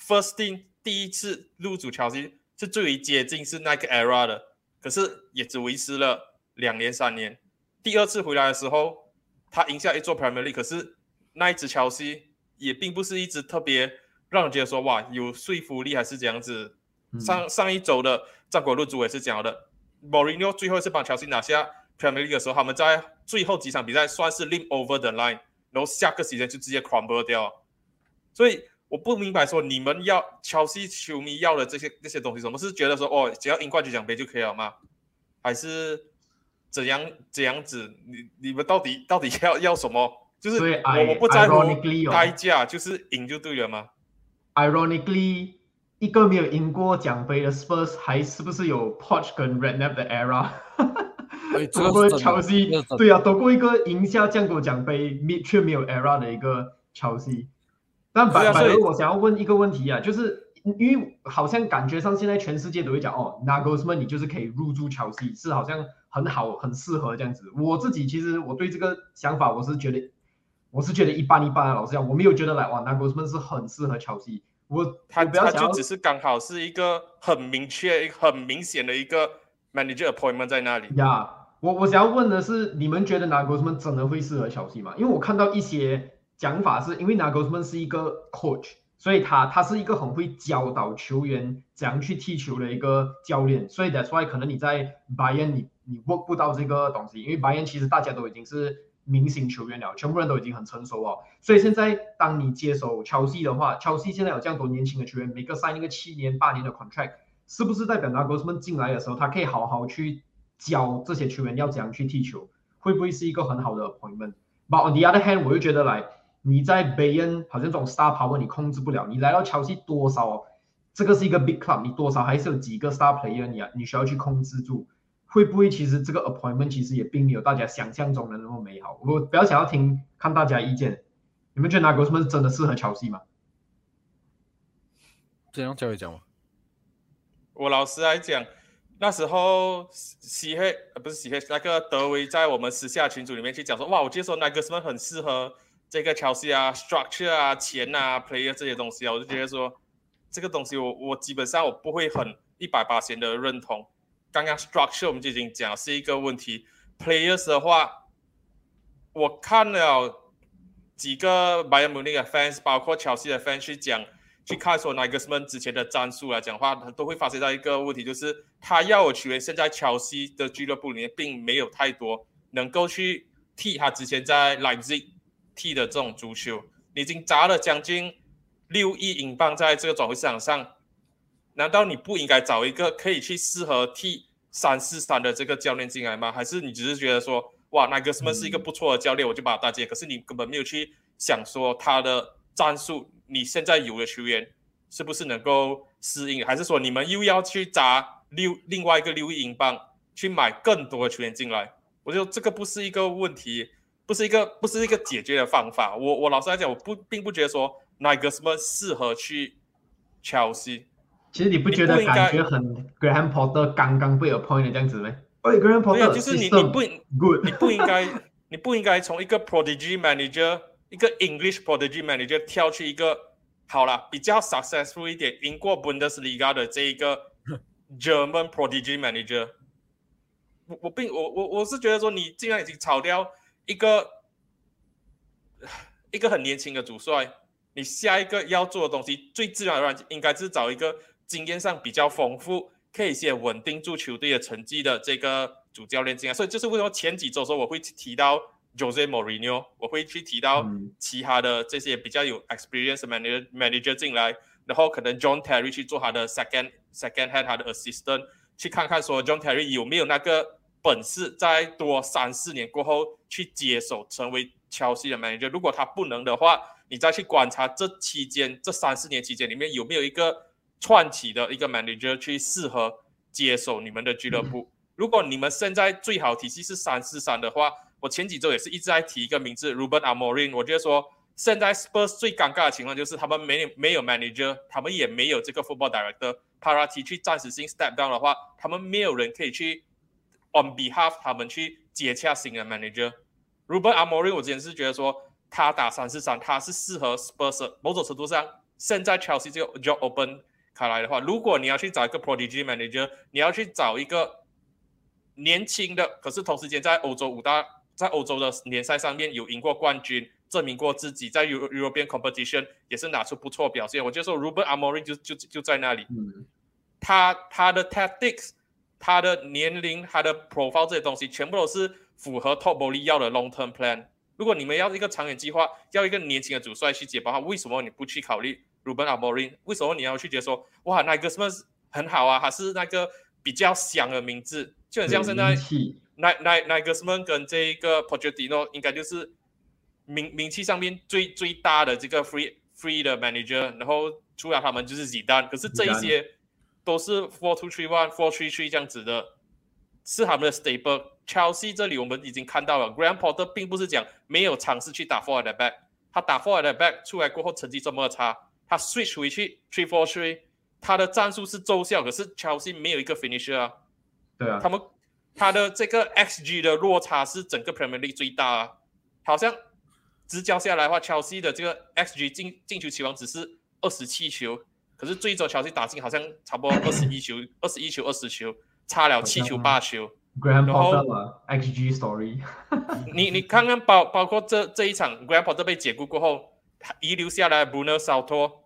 ，first team 第一次入主乔西是最为接近是那个 era 的，可是也只维持了两年三年。第二次回来的时候，他赢下一座 Premier League，可是那一支乔西也并不是一支特别让人觉得说哇有说服力，还是这样子。上上一周的战国论主也是讲的，Mourinho 最后一次帮乔西拿下 Premier League 的时候，他们在最后几场比赛算是 limp over the line，然后下个时间就直接 crumble 掉。所以我不明白说你们要乔西球迷要的这些那些东西，什么是觉得说哦，只要赢冠军奖杯就可以了吗？还是怎样怎样子？你你们到底到底要要什么？就是我我不在乎代价，就是赢就对了吗？Ironically。一个没有赢过奖杯的 Spurs 还是不是有 Poch 跟 Redknapp 的 era？夺过乔西，对啊，夺过一个赢下降过奖杯却没有 era 的一个乔西。但反反而我想要问一个问题啊，就是因为好像感觉上现在全世界都会讲哦，Nagelsmann 你就是可以入驻乔西，是好像很好很适合这样子。我自己其实我对这个想法我是觉得我是觉得一般一般啊，老实讲我没有觉得来哇，Nagelsmann 是很适合乔西。我他他就只是刚好是一个很明确、很明显的一个 manager appointment 在那里。呀，我我想要问的是，你们觉得 Nagelsmann 真的会适合乔西吗？因为我看到一些讲法是，因为 Nagelsmann 是一个 coach，所以他他是一个很会教导球员怎样去踢球的一个教练，所以 that's why 可能你在 Bayern 你你 work 不到这个东西，因为 Bayern 其实大家都已经是。明星球员了，全部人都已经很成熟哦，所以现在当你接手乔西的话，乔西现在有这样多年轻的球员，每个赛那个七年八年的 contract，是不是代表拿格斯曼进来的时候，他可以好好去教这些球员要怎样去踢球，会不会是一个很好的 appointment？But on the other hand，我又觉得来你在北恩好像这种 star power 你控制不了，你来到乔西多少，这个是一个 big club，你多少还是有几个 star player，你啊你需要去控制住。会不会其实这个 appointment 其实也并没有大家想象中的那么美好？我不要想要听看大家意见，你们觉得哪个什么是真的适合乔西吗？这样教育讲吗？我老实来讲，那时候喜黑呃不是喜黑，那个德维在我们私下群组里面去讲说，哇，我觉得说那个什么很适合这个乔西啊，structure 啊，钱啊，player 这些东西啊，我就觉得说这个东西我我基本上我不会很一百八千的认同。刚刚 structure 我们就已经讲是一个问题，players 的话，我看了几个 Bayern Munich 的 fans，包括乔西的 fans 去讲。去看说哪个什么之前的战术来讲话，他都会发现到一个问题，就是他要的球员现在乔西的俱乐部里面并没有太多能够去替他之前在莱比踢的这种足球，已经砸了将近六亿英镑在这个转会市场上，难道你不应该找一个可以去适合踢三四三的这个教练进来吗？还是你只是觉得说，哇，那个什么是一个不错的教练，我就把他搭接，可是你根本没有去想说他的战术。你现在有的球员是不是能够适应？还是说你们又要去砸六另外一个六亿英镑去买更多的球员进来？我觉得这个不是一个问题，不是一个不是一个解决的方法。我我老实来讲，我不并不觉得说哪个什么适合去 Chelsea。其实你不觉得感觉很 Graham Potter 刚刚被 appoint 这样子吗？哎，Graham Potter 就是你你不 good，你不应该你不应该从一个 prodigy manager。一个 English prodigy manager 跳去一个好了比较 successful 一点赢过 Bundesliga 的这一个 German prodigy manager，我我并我我我是觉得说你既然已经炒掉一个一个很年轻的主帅，你下一个要做的东西最自然而然应该是找一个经验上比较丰富，可以先稳定住球队的成绩的这个主教练进来。所以就是为什么前几周时候我会提到。Jose Mourinho，我会去提到其他的这些比较有 experience manager manager 进来，然后可能 John Terry 去做他的 second second head，他的 assistant，去看看说 John Terry 有没有那个本事，再多三四年过后去接手成为切西的 manager。如果他不能的话，你再去观察这期间这三四年期间里面有没有一个串起的一个 manager 去适合接手你们的俱乐部。如果你们现在最好体系是三四三的话，我前几周也是一直在提一个名字，Ruben Amorim。我觉得说，现在 Spurs 最尴尬的情况就是他们没有没有 manager，他们也没有这个 football director。Parati 去暂时性 step down 的话，他们没有人可以去 on behalf 他们去接洽新的 manager。Ruben Amorim，我之前是觉得说，他打三四三，他是适合 Spurs。某种程度上，现在 Chelsea 这个 job open 开来的话，如果你要去找一个 prodigy manager，你要去找一个年轻的，可是同时间在欧洲五大在欧洲的联赛上面有赢过冠军，证明过自己，在 European competition 也是拿出不错表现。我就说 Ruben Amorim 就就就在那里，他他的 tactics，他的年龄，他的 profile 这些东西，全部都是符合 Top b o l y 要的 long term plan。如果你们要一个长远计划，要一个年轻的主帅去接棒，为什么你不去考虑 Ruben Amorim？为什么你要去觉得说，哇，那个什么很好啊，还是那个比较响的名字，就很像现在。那那那个什么跟这一个 Pochettino 应该就是名名气上面最最大的这个 free free 的 manager，然后除了他们就是 Zidane，可是这一些都是 four two three one four three three 这样子的，是他们的 stable。Chelsea 这里我们已经看到了，Graham Potter 并不是讲没有尝试去打 four at the back，他打 four at the back 出来过后成绩这么差，他 switch 回去 three four three，他的战术是奏效，可是 Chelsea 没有一个 finisher 啊，对啊，他们。他的这个 xG 的落差是整个 Premier League 最大啊，好像直交下来的话，Chelsea 的这个 xG 进进球期望只是二十七球，可是最终 Chelsea 打进好像差不多二十一球，二十一球二十球，差了七球八球。然后 xG story，你你看看包包括这这一场 Grand Potter 被解雇过后，遗留下来 Bruno s a t o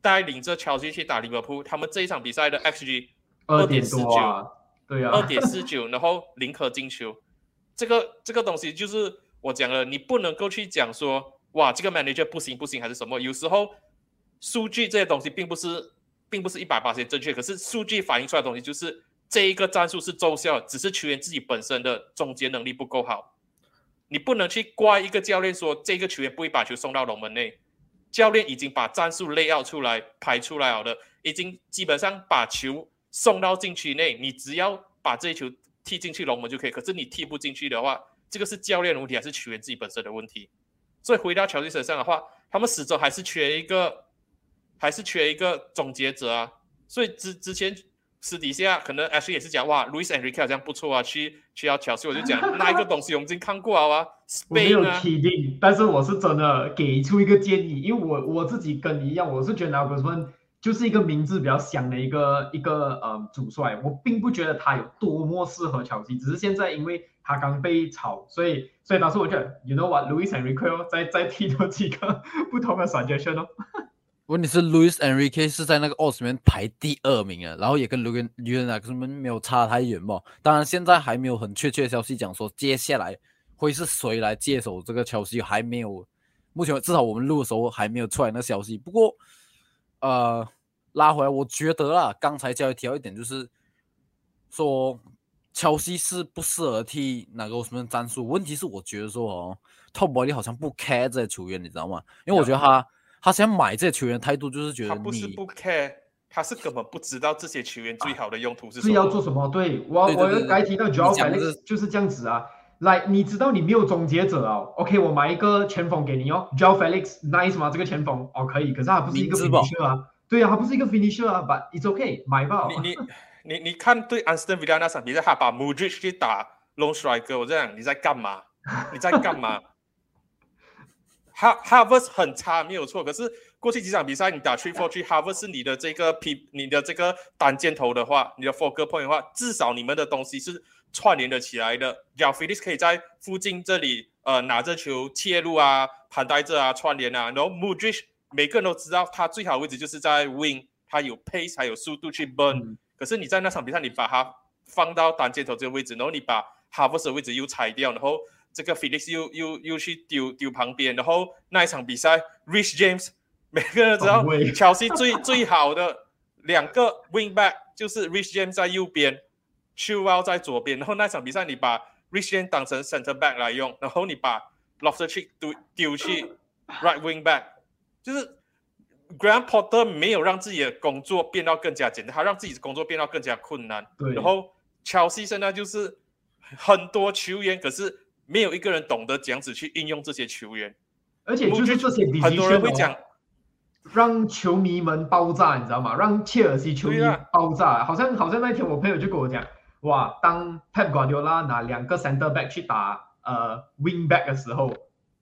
带领着 Chelsea 去打利物浦，他们这一场比赛的 xG 二点四九。对啊，二点四九，然后零颗进球，这个这个东西就是我讲了，你不能够去讲说，哇，这个 manager 不行不行还是什么？有时候数据这些东西并不是并不是一百八十正确，可是数据反映出来的东西就是这一个战术是奏效，只是球员自己本身的终结能力不够好。你不能去怪一个教练说这个球员不会把球送到龙门内，教练已经把战术 lay out 出来排出来好了，已经基本上把球。送到禁区内，你只要把这一球踢进去龙门就可以。可是你踢不进去的话，这个是教练的问题还是球员自己本身的问题？所以回到乔西身上的话，他们始终还是缺一个，还是缺一个总结者啊。所以之之前私底下可能 Ashley 也是讲哇，Luis Enrique 好像不错啊，去去要乔西，我就讲 那一个东西我们已经看过了啊我没有提定，但是我是真的给出一个建议，因为我我自己跟你一样，我是觉得 Nagelsmann 就是一个名字比较响的一个一个呃主帅，我并不觉得他有多么适合乔西，只是现在因为他刚被炒，所以所以当时我觉得，you know what，Luis Enrique 哦，再再提多几个不同的 suggestion 哦。问题是，Louis Enrique 是在那个 odds 里面排第二名啊，然后也跟 Luis Luis Nagelsmann 没有差太远嘛。当然现在还没有很确切的消息讲说接下来会是谁来接手这个消息，还没有，目前至少我们录的时候还没有出来那消息。不过，呃，拉回来，我觉得啦，刚才教育提到一点就是说，乔西是不适合踢哪个什么战术。问题是我觉得说哦，Top b o y 好像不 care 这些球员，你知道吗？因为我觉得他他想买这些球员的态度就是觉得他不是不 care，他是根本不知道这些球员最好的用途是什是要。做什么？对我对对对我该提到的 Felix 就是这样子啊。来，你知道你没有终结者啊？OK，我买一个前锋给你哦，Joao Felix nice 吗？这个前锋哦可以，可是他不是一个 finisher 啊。对啊，他不是一个 finisher 啊，but it's OK，买吧。你你你你看对安斯顿维拉那场比赛，他把 Mudrik 去打 long striker，我这样你在干嘛？你在干嘛？哈 Harvest 很差没有错，可是过去几场比赛你打 three four three Harvest 是你的这个 P 你的这个单箭头的话，你的 four g point 的话，至少你们的东西是串联的起来的。j a f i l i 可以在附近这里呃拿着球切入啊，盘带着啊，串联啊，然后 Mudrik 每个人都知道他最好的位置就是在 wing，他有 pace 还有速度去 burn、嗯。可是你在那场比赛，你把它放到单箭头这个位置，然后你把 Harvest 的位置又拆掉，然后这个 Felix 又又又去丢丢旁边，然后那一场比赛，Rich James 每个人都知道很威乔西最 最好的两个 wing back 就是 Rich James 在右边 s h u w e l 在左边，然后那场比赛你把 Rich James 当成 center back 来用，然后你把 Loftus Cheek 丢丢去 right wing back，就是 Graham Potter 没有让自己的工作变到更加简单，他让自己的工作变到更加困难。对然后乔西现在就是很多球员，可是没有一个人懂得这样子去应用这些球员。而且就是这些很多人会讲哦，让球迷们爆炸，你知道吗？让切尔西球迷爆炸，好像好像那天我朋友就跟我讲，哇，当 Pep Guardiola 拿两个 center back 去打呃 wing back 的时候，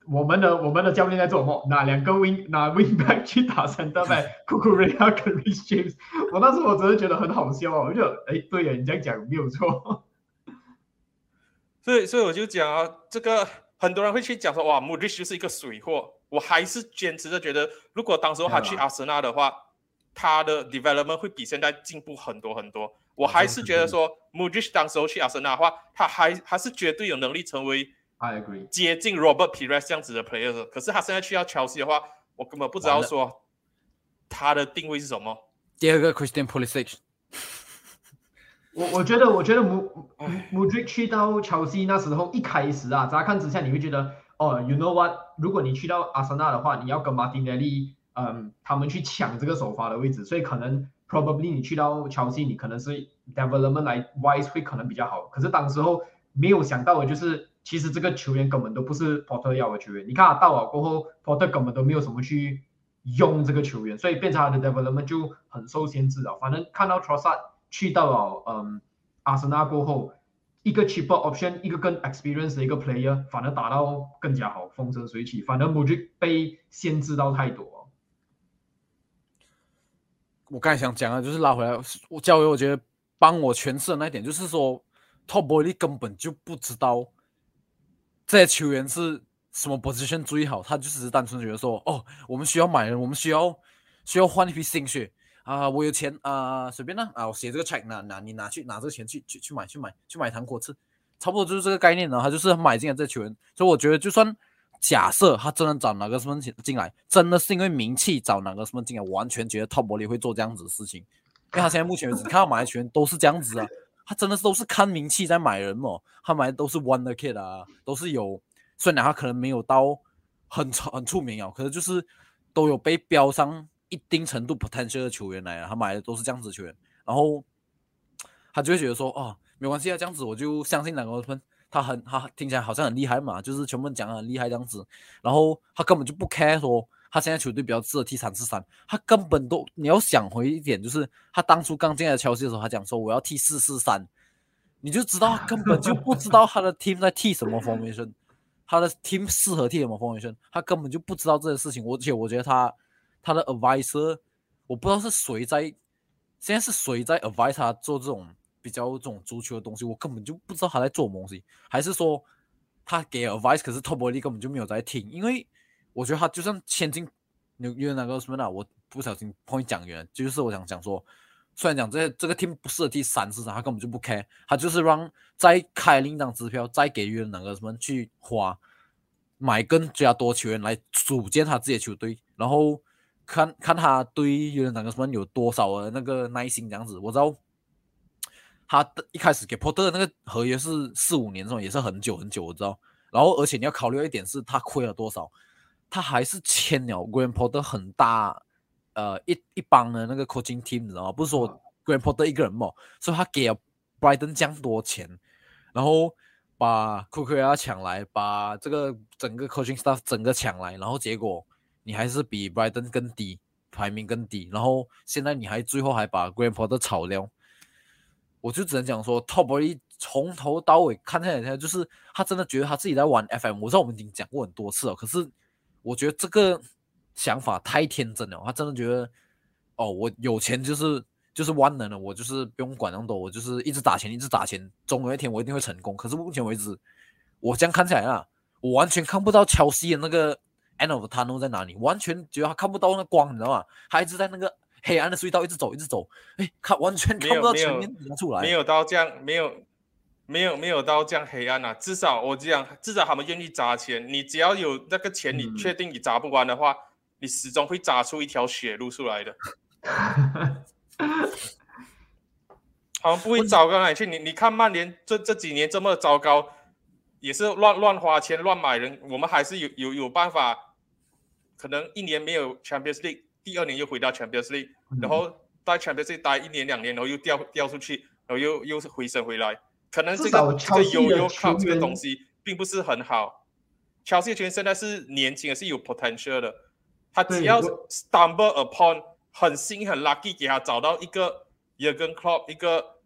我们的我们的教练在做什么？拿两个 wing 拿 wing back 去打 center back，库库瑞亚跟 Rich James，我当时我真的觉得很好笑啊，我就哎，对呀，你这样讲没有错，所以，所以我就讲啊，这个很多人会去讲说，哇 i c 就是一个水货。我还是坚持着觉得，如果当时候他去阿森纳的话，他的 development 会比现在进步很多很多。我啊还是觉得说 i c 当时候去阿森纳的话，他还还是绝对有能力成为 I agree。接近 Robert Pires 这样子的 player 的。可是他现在去到乔西的话，我根本不知道说他的定位是什么。第二个 Christian Pulisic，我我觉得，我觉得穆唉穆 Mudrik 去到乔西那时候一开始啊，乍看之下你会觉得，哦，you know what？如果你去到阿森纳的话，你要跟马丁内利，嗯，他们去抢这个首发的位置，所以可能 probably 你去到乔西，你可能是 development 来 wise 会可能比较好。可是当时候没有想到的就是，其实这个球员根本都不是 Porter 要的球员。你看他到了过后，Porter 根本都没有什么去用这个球员，所以变成他的 development 就很受限制了。反正看到 Trossard 去到了嗯阿森纳过后，一个 cheaper option，一个更 experience 的一个 player，反而打到更加好，风生水起。反而 Mudrik 被限制到太多。我刚才想讲的就是拉回来，我教育我觉得帮我诠释的那一点就是说，Top Boy 根本就不知道这些球员是什么 position 最好，他就只是单纯觉得说，哦，我们需要买人，我们需要需要换一批新血啊、我有钱啊、随便啦啊，我写这个 check 拿拿你拿去拿这个钱去去去买去买去买糖果吃，差不多就是这个概念呢，他就是买进来这球员，所以我觉得就算。假设他真的找哪个什么进进来，真的是因为名气找哪个什么进来，完全觉得 Top 伯里会做这样子的事情，因为他现在目前为止看到买的球员都是这样子啊，他真的是都是看名气在买人哦，他买的都是 One Kid 啊，都是有，虽然他可能没有到很很出名啊，可是就是都有被标上一定程度 potential 的球员来了，他买的都是这样子的球员，然后他就会觉得说，哦，没关系啊，这样子我就相信两个分。他很他听起来好像很厉害嘛，就是全部讲得很厉害这样子，然后他根本就不 care 说他现在球队比较适合踢三四三，他根本都你要想回一点，就是他当初刚进来切尔西的时候，他讲说我要踢四四三，你就知道他根本就不知道他的 team 在踢什么 formation，他的 team 适合踢什么 formation，他根本就不知道这件事情。而且我觉得他他的 advisor，我不知道是谁在，现在是谁在 advise 他做这种比较这种足球的东西，我根本就不知道他在做什么东西，还是说他给 advice，可是 Top Boy 根本就没有在听，因为。我觉得他就算签进纽约那个什么呢？我不小心碰讲员，就是我想讲说，虽然讲这这个 team 不适合第三市场，他根本就不开，他就是让再开另一张支票，再给约那个什么去花，买更加多球员来组建他自己的球队，然后看看他对约那个什么有多少的那个耐心这样子。我知道他的一开始给波特的那个合约是四五年，这种也是很久很久，我知道。然后而且你要考虑一点是，他亏了多少。他还是签了 Grand Porter 很大，呃，一一帮的那个 coaching team，你知道吗？不是说 Grand Porter 一个人嘛，所以他给了 Brighton 这样多钱，然后把 c o o k e 抢来，把这个整个 coaching staff 整个抢来，然后结果你还是比 Brighton 更低，排名更低，然后现在你还最后还把 Grand Porter 炒掉，我就只能讲说，Top Boy 从头到尾看下来，他就是他真的觉得他自己在玩 FM，我知道我们已经讲过很多次了，可是。我觉得这个想法太天真了，他真的觉得，哦，我有钱就是就是万能的，我就是不用管那么多，我就是一直打钱，一直打钱，总有一天我一定会成功。可是目前为止，我这样看起来啊，我完全看不到乔西的那个 end of tunnel 在哪里，完全觉得他看不到那光，你知道吗？他一直在那个黑暗的隧道一直走，一直走，哎，看完全看不到前面出来，没有到这样，没有。没有没有到这样黑暗啊，至少我这样，至少他们愿意砸钱。你只要有那个钱，你确定你砸不完的话，你始终会砸出一条血路出来的。好像不会糟糕哪里去？你你看曼联这这几年这么糟糕，也是乱乱花钱乱买人，我们还是有有有办法，可能一年没有 Champions League，第二年又回到 Champions League，然后在 Champions League 待一年两年，然后又掉掉出去，然后又又是回升回来。可能这个这个悠悠靠这个东西并不是很好。乔西圈现在是年轻，是有 potential 的。他只要 stumble upon 很新很 lucky 给他找到一个 Jurgen Klopp 一个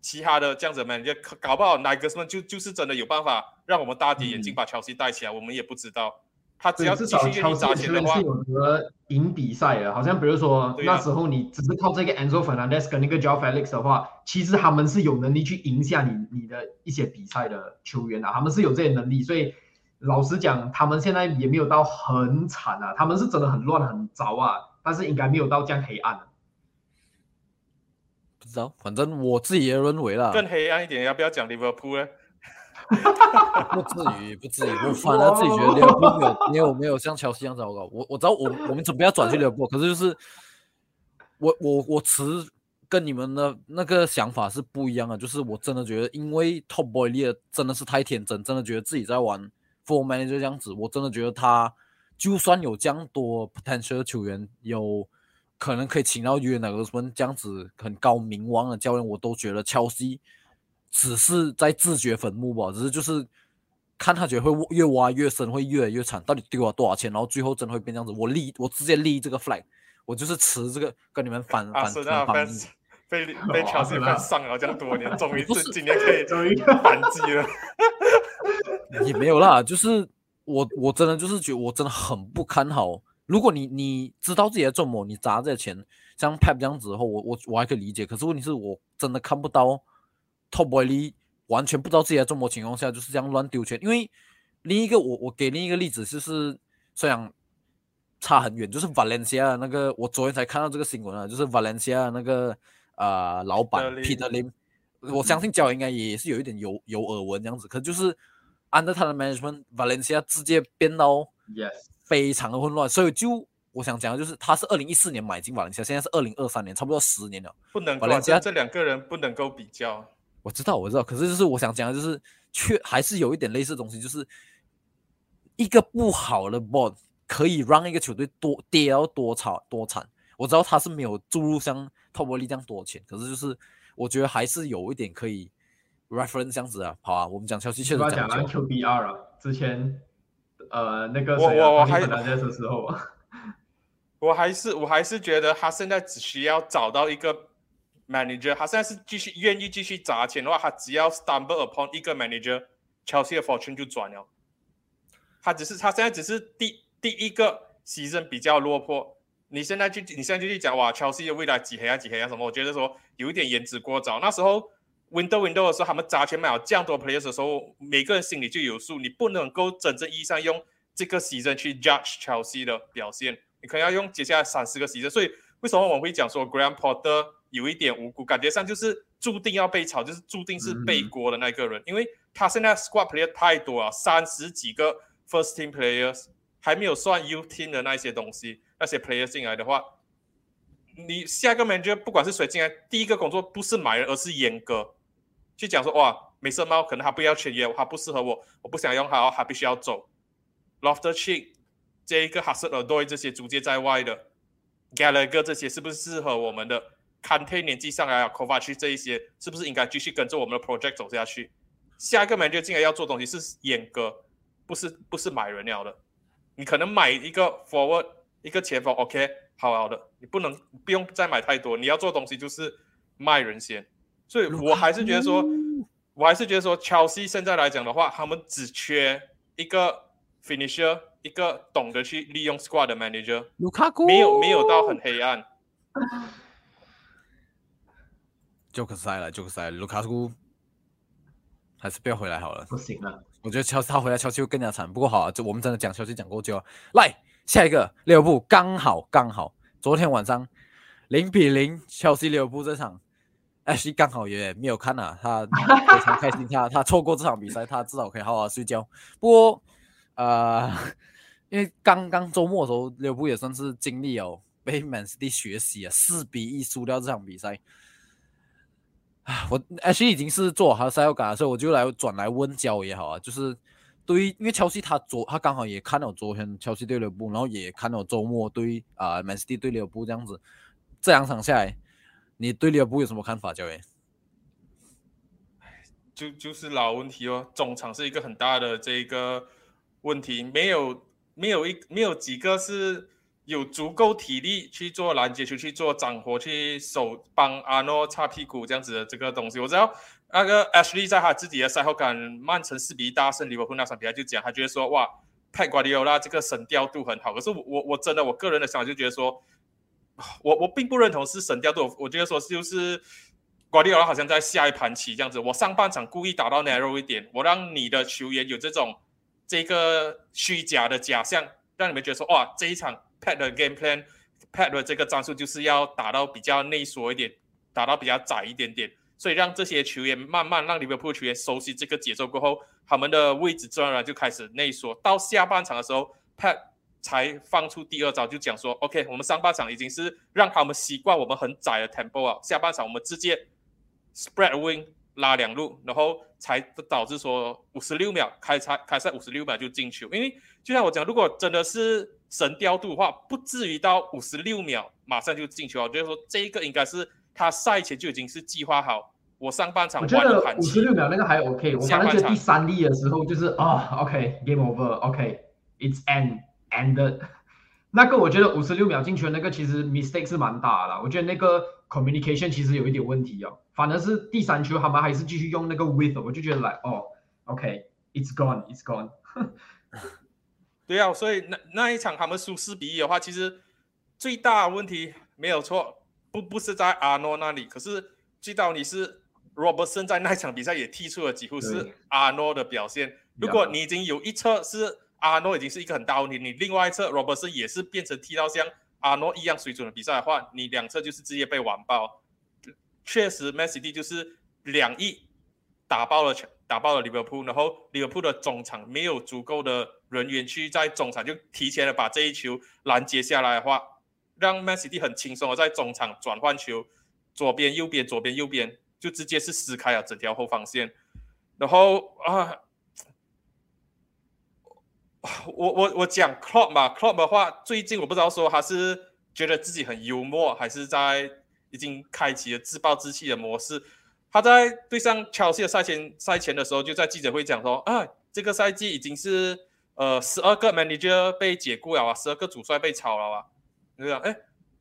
其他的这样子 man，就搞不好哪个什么就就是真的有办法让我们大跌眼镜把乔西带起来，我们也不知道。他只要继续愿意砸钱的话，是有得赢比赛的。好像比如说那时候你只是靠这个 Enzo Fernandez 跟那个 Joao Felix 的话，其实他们是有能力去赢下你你的一些比赛的球员啊，他们是有这些能力。所以老实讲，他们现在也没有到很惨啊，他们是真的很乱很糟啊，但是应该没有到这样黑暗。不知道，反正我自己也认为啦。更黑暗一点，要不要讲 Liverpool 呢？不至于，不至于。我反而自己觉得利物浦没有没有没有像乔西一样糟糕。我我知道我我们准备要转去利物浦，可是就是我我我持跟你们的那个想法是不一样的。就是我真的觉得，因为 Top Boy 列真的是太天真，真的觉得自己在玩 For Manager 这样子。我真的觉得他就算有这样多 potential 球员，有可能可以请到约哪个什么这样子很高名望的教练，我都觉得乔西。只是在自掘坟墓吧，只是就是看他觉得会越挖越深，会越来越惨。到底丢了多少钱，然后最后真的会变这样子？我立，我直接立这个 flag，我就是持这个跟你们反反反。被被乔西粉上了这样多年，终于是 今年可以终于反击了。也没有啦，就是我我真的就是觉得我真的很不看好。如果你你知道自己在做么，你砸这些钱像 Pep 这样子的话，我我我还可以理解。可是问题是我真的看不到。Top Boy 完全不知道自己在做么情况下就是这样乱丢钱，因为另一个我我给另一个例子就是虽然差很远，就是 Valencia 那个我昨天才看到这个新闻啊，就是 Valencia 那个呃老板。Peter Lim，我相信教应该也是有一点有有耳闻这样子，可就是按照他的 management，Valencia 直接变到非常的混乱，所以就我想讲的就是他是二零一四年买进 Valencia，现在是二零二三年，差不多十年了，不能 Valencia 这两个人不能够比较。我知道，我知道，可是就是我想讲的，就是却还是有一点类似的东西，就是一个不好的 board 可以让一个球队多跌到多惨多惨。我知道他是没有注入像透波力这样多钱，可是就是我觉得还是有一点可以 reference 这样子啊。好啊，我们讲消息确实讲讲 QBR 啊，之前呃那个我我我还在的时候，我还是我还是觉得他现在只需要找到一个 manager，他现在是继续愿意继续砸钱的话，他只要 stumble upon 一个 manager，Chelsea 的 fortune 就转了。他只是他现在只是第第一个 season 比较落魄。你现在去你现在就去讲哇，Chelsea 的未来几黑啊几黑啊什么？我觉得说有一点言之过早。那时候 window window 的时候，他们砸钱买了这样多 players 的时候，每个人心里就有数。你不能够真正意义上用这个 season 去 judge Chelsea 的表现。你可能要用接下来三四个席次，所以为什么我们会讲说 Graham Potter 有一点无辜，感觉上就是注定要被炒，就是注定是背锅的那个人，因为他现在 squad player 太多啊，三十几个 first team players，还没有算 U team 的那些东西，那些 Player 进来的话，你下一个 manager 不管是谁进来，第一个工作不是买人，而是阉割，去讲说哇，美色猫可能他不要签约，他不适合我，我不想用他，他必须要走，Lofter Cheek。这一个哈斯尔多这些租借在外的。，Gallagher 这些是不是适合我们的 c a n t 年纪上来啊 c o v a c 这一些是不是应该继续跟着我们的 project 走下去？下一个 manager 进来要做东西是阉割，不是不是买人了的。你可能买一个 forward 一个前锋，OK，好好的，你不能不用再买太多。你要做东西就是卖人先。所以我还是觉得说，我还是觉得说，Chelsea 现在来讲的话，他们只缺一个 finisher。一个懂得去利用 squad 的 manager，卢卡库没有没有到很黑暗，就可塞了，就可塞。卢卡库还是不要回来好了，不行了。我觉得乔他回来乔西会更加惨。不过好啊，就我们真的讲乔西讲够久了。来下一个利物浦，刚好刚好，昨天晚上零比零，乔西利物浦这场，H 刚好也没有看啊，他 非常开心，他他错过这场比赛，他至少可以好好睡觉。不过呃。因为刚刚周末的时候，利物浦也算是经历哦，被曼市学习啊，四比一输掉这场比赛。啊，我 H 已经是做好赛后感，所以我就来转来问焦也好啊，就是对于因为乔西他昨他刚好也看了昨天乔西对利物浦，然后也看了周末对啊曼市对利物浦这样子，这两场下来，你对利物浦有什么看法，焦爷？就就是老问题哦，中场是一个很大的这个问题，没有。没有一没有几个是有足够体力去做拦截球、去做掌活、去手帮阿诺擦屁股这样子的这个东西。我知道那个 Ashley 在他自己的赛后感，曼城四比一大胜利物浦那场比赛就讲，他觉得说哇，泰瓜迪奥拉这个神调度很好。可是我我我真的我个人的想法就觉得说，我我并不认同是神调度，我觉得说就是瓜迪奥拉好像在下一盘棋这样子。我上半场故意打到 narrow 一点，我让你的球员有这种。这个虚假的假象，让你们觉得说，哇，这一场 Pad 的 game plan，Pad 的这个战术就是要打到比较内缩一点，打到比较窄一点点，所以让这些球员慢慢让利物浦球员熟悉这个节奏过后，他们的位置自然而然就开始内缩。到下半场的时候，Pad 才放出第二招，就讲说，OK，我们上半场已经是让他们习惯我们很窄的 tempo 啊，下半场我们直接 spread wing。拉两路，然后才导致说五十六秒开赛，开赛五十六秒就进球。因为就像我讲，如果真的是神调度的话，不至于到五十六秒马上就进球。我觉得说这一个应该是他赛前就已经是计划好。我上半场我觉得五十六秒那个还 OK，我反正觉得第三粒的时候就是啊，OK，game over，OK，it's end ended。那个我觉得五十六秒进球那个其实 mistake 是蛮大的，我觉得那个 communication 其实有一点问题哦。反而是第三球他们还是继续用那个 with，我就觉得来哦，OK，it's gone，it's gone。对啊，所以那那一场他们输四比一的话，其实最大的问题没有错，不不是在阿诺那里，可是知道你是 Robertson 在那场比赛也踢出了几乎是阿诺的表现。如果你已经有一侧是阿诺已经是一个很大问题，你另外一侧 Robertson 也是变成踢到像阿诺一样水准的比赛的话，你两侧就是直接被完爆。确实，messy 就是两亿打爆了打爆了利物浦，然后利物浦的中场没有足够的人员去在中场就提前的把这一球拦截下来的话，让 messy 很轻松的在中场转换球，左边右边左边右边就直接是撕开了整条后防线，然后啊。我我我讲 Club 嘛，Club 的话，最近我不知道说他是觉得自己很幽默，还是在已经开启了自暴自弃的模式。他在对上乔西的赛前赛前的时候，就在记者会讲说啊，这个赛季已经是呃十二个 manager 被解雇了啊，十二个主帅被炒了啊。你讲，哎，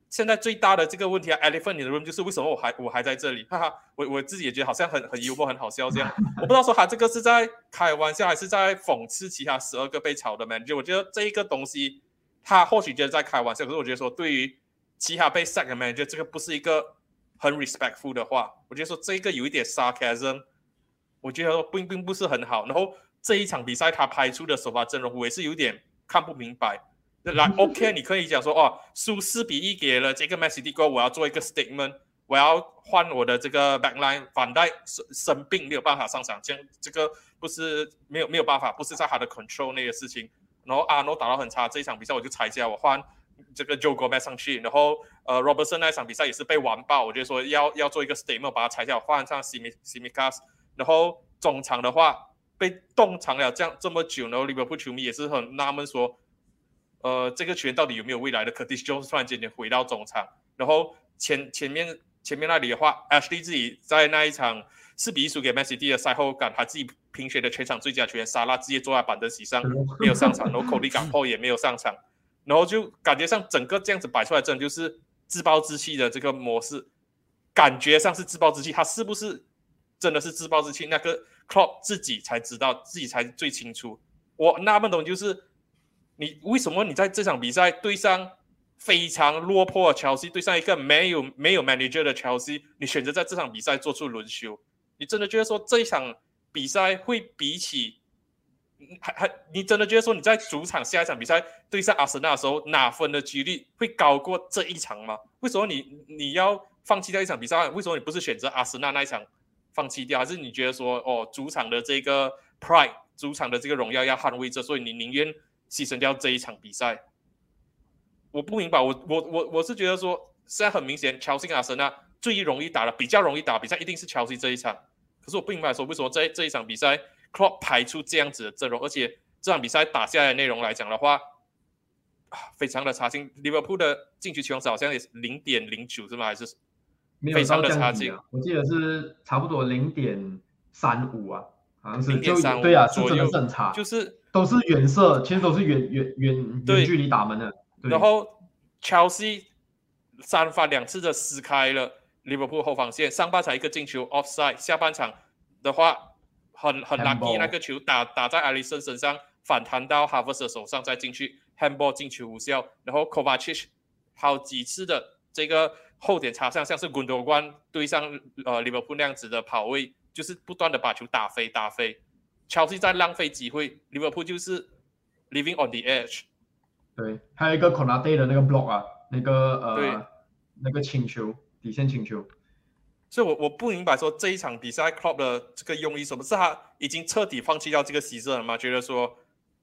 现在最大的这个问题啊，elephant in the room 就是为什么我还我还在这里？哈哈，我我自己也觉得好像很很幽默，很好笑这样。我不知道说他这个是在开玩笑，还是在讽刺其他十二个被炒的 manager。我觉得这一个东西，他或许觉得在开玩笑，可是我觉得说对于其他被 sack 的 manager，这个不是一个很 respectful 的话。我觉得说这个有一点 sarcasm，我觉得并并不是很好。然后这一场比赛他拍出的首发阵容，我也是有点看不明白。来，OK，你可以讲说，哦，输四比一给了这个 Messi 帝国，我要做一个 statement，我要换我的这个 backline，反带生生病没有办法上场，这样这个不是没有没有办法，不是在他的 control 那个事情。然后阿诺打到很差，这一场比赛我就裁下，我换这个 Joe Gomez 上去，然后呃 Robertson 那一场比赛也是被完爆，我就说要要做一个 statement，把它裁下，换上 Simi Simicas 然后中场的话被冻藏了这样这么久，然后 Liverpool 球迷也是很纳闷说。呃，这个球员到底有没有未来的？Curtis Jones 突然间回到中场，然后前前面前面那里的话，Ashley 自己在那一场四比一输给 Man City 的赛后，感他自己评选的全场最佳球员，沙拉直接坐在板凳席上没有上场，然后 Cody Gakpo 也没有上场，然后就感觉上整个这样子摆出来，真的就是自暴自弃的这个模式，感觉上是自暴自弃，他是不是真的是自暴自弃？那个 Klopp 自己才知道，自己才最清楚。我纳闷懂就是。你为什么你在这场比赛对上非常落魄的乔西，对上一个没有没有 manager 的乔西，你选择在这场比赛做出轮休？你真的觉得说这一场比赛会比起还还你真的觉得说你在主场下一场比赛对上阿森纳的时候拿分的几率会高过这一场吗？为什么你你要放弃掉一场比赛？为什么你不是选择阿森纳那一场放弃掉？还是你觉得说哦主场的这个 pride，主场的这个荣耀要捍卫着，所以你宁愿？牺牲掉这一场比赛，我不明白。我我我我是觉得说，现在很明显，乔西阿森纳最容易打的、比较容易打比赛，一定是乔西这一场。可是我不明白说，为什么在这一场比赛 c l o p 排出这样子的阵容，而且这场比赛打下来的内容来讲的话，啊，非常的差劲。利物浦的禁区期望值好像也是零点零九是吗？还是非常的差劲？啊我记得是差不多零点三五啊，好像是零点三五，对啊，是真的很差，就是。都是远射，其实都是远远远远距离打门的。然后，Chelsea 三番两次的撕开了利物浦后防线，上半场一个进球 offside，下半场的话很很 lucky 那个球打打在艾利森身上，反弹到哈弗斯手上再进去，handball 进球无效。然后 Kovacic 好几次的这个后点插上，像是滚多关对上呃利物浦那样子的跑位，就是不断的把球打飞打飞。乔西在浪费机会，利物浦就是 living on the edge。对，还有一个 Konate 的那个 block 啊，那个呃，那个请求底线请求。所以，我我不明白说这一场比赛 Club 的这个用意，什么是他已经彻底放弃掉这个席阵了吗？觉得说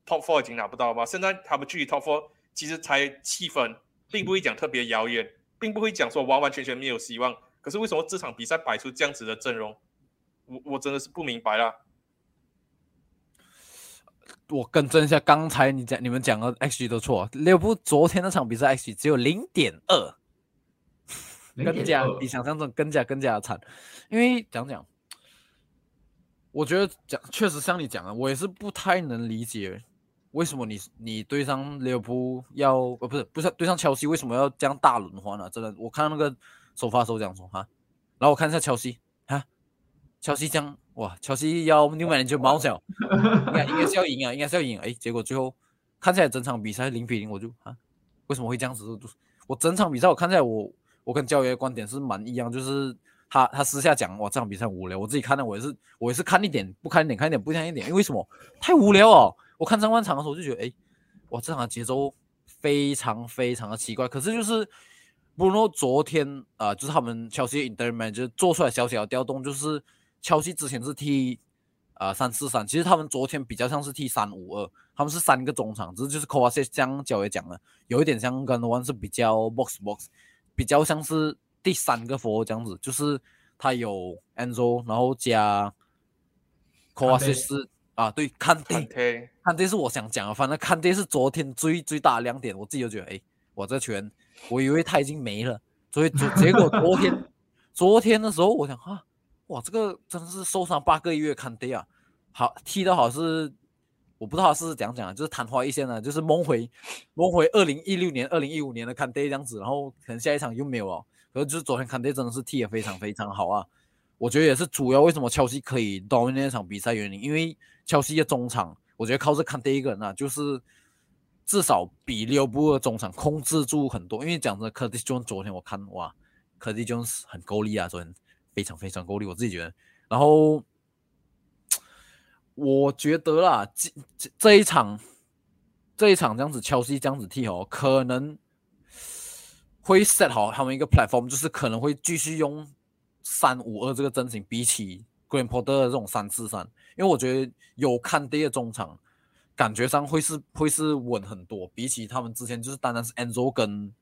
Top Four 已经拿不到吗？现在他们距离 Top Four 其实才七分，并不会讲特别遥远，并不会讲说完完全全没有希望。可是为什么这场比赛摆出这样子的阵容？我我真的是不明白了。我更正一下，刚才你讲你们讲的 XG 都错，利物浦昨天那场比赛 XG 只有零点二，更加比想象中更加更加的惨。因为讲讲，我觉得讲确实像你讲的，我也是不太能理解为什么你你对上利物浦要呃不是不是对上乔西为什么要这样大轮换呢？真的，我看到那个首发时候讲说哈，然后我看一下乔西哈，乔西将。哇，乔西要另外人就猫小，应该应该是要赢啊，应该是要赢。哎，结果最后看起来整场比赛零比零，我就啊，为什么会这样子？我整场比赛我看起来我我跟教爷的观点是蛮一样，就是他他私下讲哇这场比赛无聊，我自己看的我也是我也是看一点不看一点看一点不看一点，因为什么？太无聊哦！我看上半场的时候就觉得哎，哇这场的节奏非常非常的奇怪。可是就是布鲁诺昨天啊，就是他们乔西 in t e r m a n 就做出来小小的调动，就是。切西之前是踢啊三四三，其实他们昨天比较像是踢三五二，他们是三个中场，只是就是 a c 这样教也讲了，有一点像跟 One 是比较 box box，比较像是第三个 f o r 这样子，就是他有 Enzo，然后加 v a c 是啊对，看爹，看爹是我想讲的，反正看爹是昨天最最大的亮点，我自己就觉得哎，我这拳我以为他已经没了，所以结结果昨天 昨天的时候我想啊。哇，这个真的是受伤八个月，看对啊，好踢的好是我不知道是怎样讲啊，就是昙花一现啊，就是梦回梦回二零一六年、二零一五年的坎爹这样子，然后可能下一场又没有了。可是就是昨天坎爹真的是踢得非常非常好啊，我觉得也是主要为什么乔西可以夺那场比赛原因，因为乔西的中场，我觉得靠这坎爹一个人啊，就是至少比利物浦的中场控制住很多。因为讲真，科蒂琼昨天我看哇，科蒂琼很够力啊，昨天非常非常够力，我自己觉得。然后。我觉得啦，这这这一场，这一场这样子，切西这样子踢哦，可能会 set 好他们一个 platform，就是可能会继续用三五二这个阵型，比起 Green Porter 的这种三四三，因为我觉得有看爹的中场，感觉上会是会是稳很多，比起他们之前就是单单是 Enzo 跟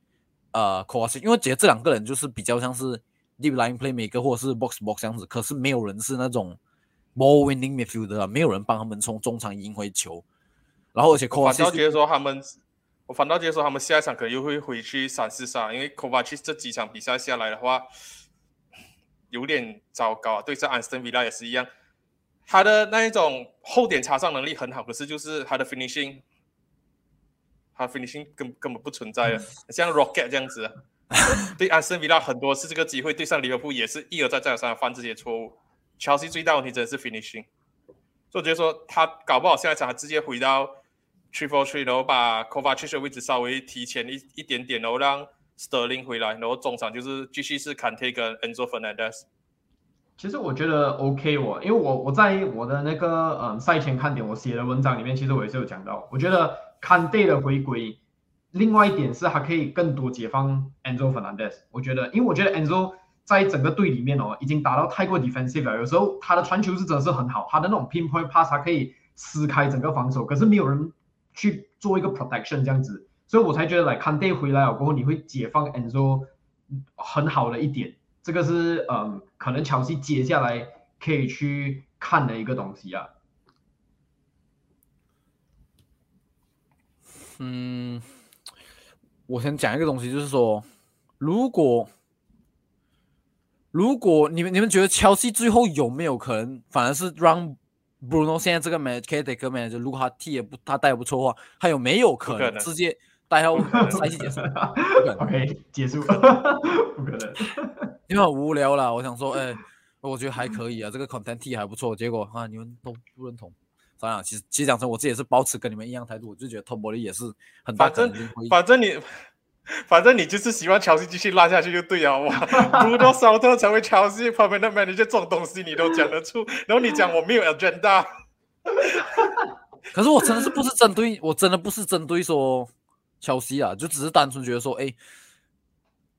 呃 k o w a c 因为觉得这两个人就是比较像是 deep line playmaker 或者是 box box 这样子，可是没有人是那种。more winning midfielder，没有人帮他们从中场赢回球，然后而且科瓦反倒觉得说他们，我反倒觉得说他们下一场可能又会回去三四杀，因为科瓦奇这几场比赛下来的话，有点糟糕啊。对这安斯顿维拉也是一样，他的那一种后点插上能力很好，可是就是他的 finishing，他 finishing 根根本不存在了，像 Rocket 这样子，对安斯顿维拉很多次这个机会，对上利物浦也是一而再再而三犯这些错误。乔西最大问题真的是 finishing，所以我觉得说他搞不好下一场他直接回到 three four three，然后把 Kovacic 的位置稍微提前一一点点，然后让 Sterling 回来，然后中场就是继续是 Kante 跟 Enzo Fernandez。其实我觉得 OK，我因为我我在我的那个嗯赛前看点我写的文章里面，其实我也是有讲到，我觉得 Kante 的回归，另外一点是还可以更多解放 Enzo Fernandez。我觉得，因为我觉得 Enzo。在整个队里面哦，已经打到太过 defensive 了。有时候他的传球是真的是很好，他的那种 pinpoint pass 他可以撕开整个防守，可是没有人去做一个 protection 这样子，所以我才觉得来看 day 回来了过后，你会解放 Enzo 很好的一点。这个是嗯，可能乔西接下来可以去看的一个东西啊。嗯，我先讲一个东西，就是说如果。如果你们你们觉得乔西最后有没有可能，反而是让 Bruno 现在这个 man k a k e 跟 man 就如果他踢也不他带不错的话，他有没有可能直接带到赛季结束？OK 结束，不可能，因为 很无聊了。我想说，哎，我觉得还可以啊，这个 content 踢还不错。结果啊，你们都不认同。当然，其实其实讲真，我自己也是保持跟你们一样态度，我就觉得 Tom b 也是很大可能反正你。反正你就是喜欢乔西继续拉下去就对了，哇，读多少特成为乔西旁边的 manager 这种东西你都讲得出，然后你讲我没有 agenda，可是我真的是不是针对，我真的不是针对说乔西啊，就只是单纯觉得说，哎，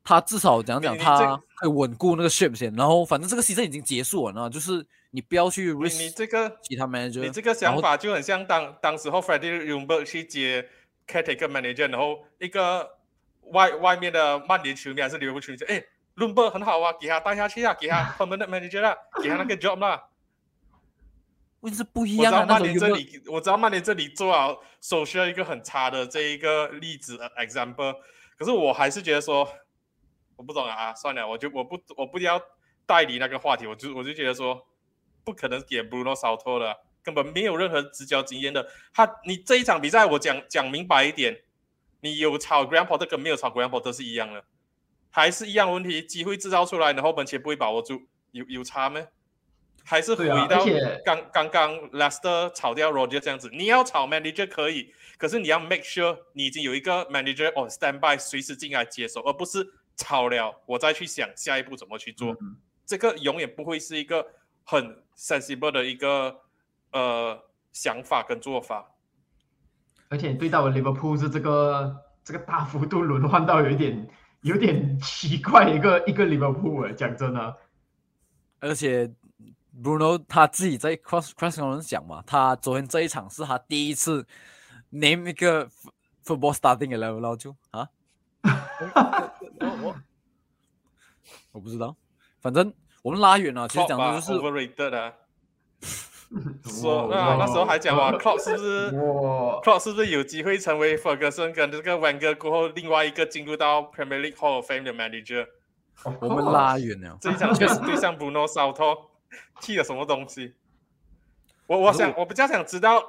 他至少讲讲他会稳固那个 ship 先，然后反正这个 season 已经结束了，呢，就是你不要去你你这个其他 manager，你这个想法就很像当当时候 Freddie r u m b e r 去接 caretaker manager，然后一个。外外面的曼联球迷还是利物浦球迷说：“哎，伦伯很好啊，给他带下去啊，给他 permanent manager 啦，给他那个 job 啦。”问题是不一样啊。我知道曼联这里，我知道曼联这里做好首需要一个很差的这一个例子 example，可是我还是觉得说，我不懂啊，算了，我就我不我不要代理那个话题，我就我就觉得说，不可能给 Bruno 烧脱的，根本没有任何执教经验的。他，你这一场比赛，我讲讲明白一点。你有炒 Grandpa 跟没有炒 Grandpa 都是一样的，还是一样问题，机会制造出来，然后门前不会把握住，有有差吗？还是回到刚刚刚 Lester 炒掉 Roger 这样子，你要炒 Manager 可以，可是你要 make sure 你已经有一个 Manager on standby，随时进来接手，而不是炒了我再去想下一步怎么去做，这个永远不会是一个很 sensible 的一个呃想法跟做法。而且对到的 Liverpool 是这个这个大幅度轮换到有一点有点奇怪一个一个 Liverpool 哎讲真的，而且 Bruno 他自己在 Cross Cross 上讲嘛，他昨天这一场是他第一次 name 一个 football starting 的 level，然后就啊，我我。我不知道，反正我们拉远了，其实讲的就是 overrated 说啊，那时候还讲哇。C l o 是不是 c l o 是不是有机会成为 Ferguson 跟这个 Wenger 过后另外一个进入到 Premier League Hall of Fame 的 manager？我们拉远了，这一场 确实对上 Bruno s a l t o 踢了什么东西？我我想我比较想知道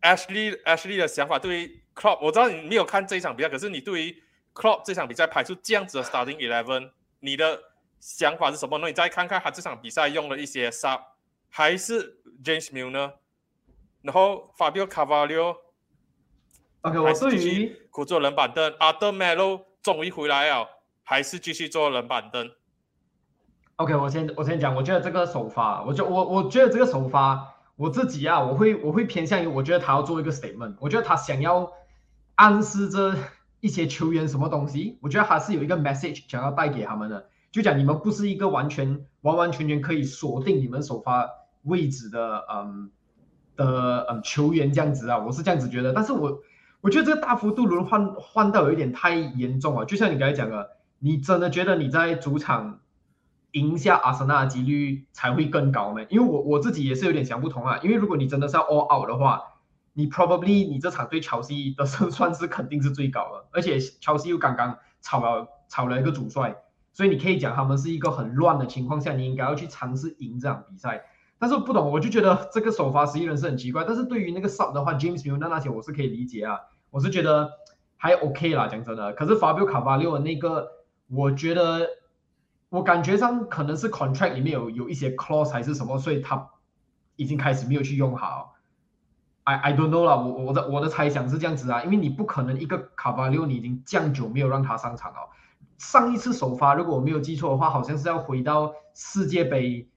Ashley Ashley 的想法，对于 Klopp，我知道你没有看这一场比赛，可是你对于 Klopp 这场比赛排出这样子的 Starting Eleven，你的想法是什么？那你再看看他这场比赛用了一些 Sub，还是 James Milner，然后 Fabio Carvalho。OK，我对于苦坐冷板凳，Arthur Melo 终于回来了，还是继续坐冷板凳。OK，我先我先讲，我觉得这个首发，我就我我觉得这个首发，我自己啊，我会我会偏向于，我觉得他要做一个 statement，我觉得他想要暗示着一些球员什么东西，我觉得还是有一个 message 想要带给他们的，就讲你们不是一个完全完完全全可以锁定你们首发位置的，嗯的嗯球员这样子啊，我是这样子觉得，但是我。我觉得这个大幅度轮换换到有一点太严重了，就像你刚才讲的，你真的觉得你在主场赢下阿森纳的几率才会更高吗？因为我我自己也是有点想不通啊。因为如果你真的是要 all out 的话，你 probably 你这场对乔西的胜 算是肯定是最高的，而且乔西又刚刚炒了炒了一个主帅，所以你可以讲他们是一个很乱的情况下，你应该要去尝试赢这场比赛。但是我不懂，我就觉得这个首发十一人是很奇怪。但是对于那个 sub 的话，James m i l n e 那些我是可以理解啊。我是觉得还 OK 啦，讲真的。可是法比奥卡巴六的那个，我觉得我感觉上可能是 contract 里面有有一些 clause 还是什么，所以他已经开始没有去用好。I I don't know 啦，我我的我的猜想是这样子啊，因为你不可能一个卡巴六你已经降久没有让他上场了。上一次首发，如果我没有记错的话，好像是要回到世界杯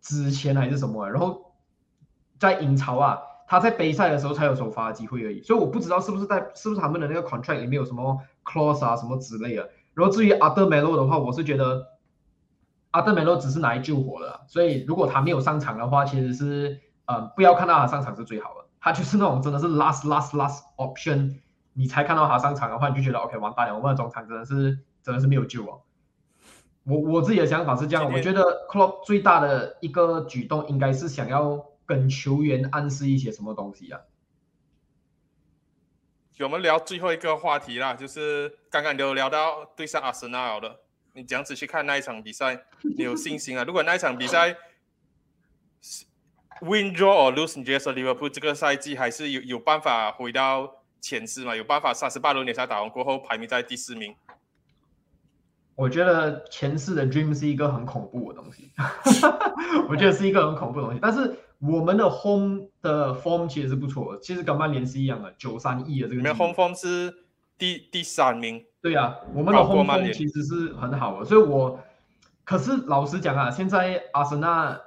之前还是什么，然后在英超啊。他在杯赛的时候才有首发机会而已，所以我不知道是不是在是不是他们的那个 contract 里面有什么 clause 啊什么之类的。然后至于阿德梅洛的话，我是觉得阿德梅洛只是拿来救火的，所以如果他没有上场的话，其实是呃不要看到他上场是最好的。他就是那种真的是 last last last option，你才看到他上场的话，你就觉得 OK 完蛋了，我们的中场真的是真的是没有救哦。我我自己的想法是这样，我觉得 Klopp 最大的一个举动应该是想要。跟球员暗示一些什么东西啊？我们聊最后一个话题啦，就是刚刚有聊到对上阿森纳的，你这样子去看那一场比赛，你有信心啊？如果那一场比赛 win draw or lose，你觉得利物浦这个赛季还是有有办法回到前四嘛？有办法三十八轮联赛打完过后排名在第四名？我觉得前四的 dream 是一个很恐怖的东西，我觉得是一个很恐怖的东西，但是。我们的 home 的 form 其实是不错的，其实跟曼联是一样的，九三亿的这个。你们 home form 是第第三名。对呀，我们的 home form 其实是很好的，所以我，可是老实讲啊，现在阿森纳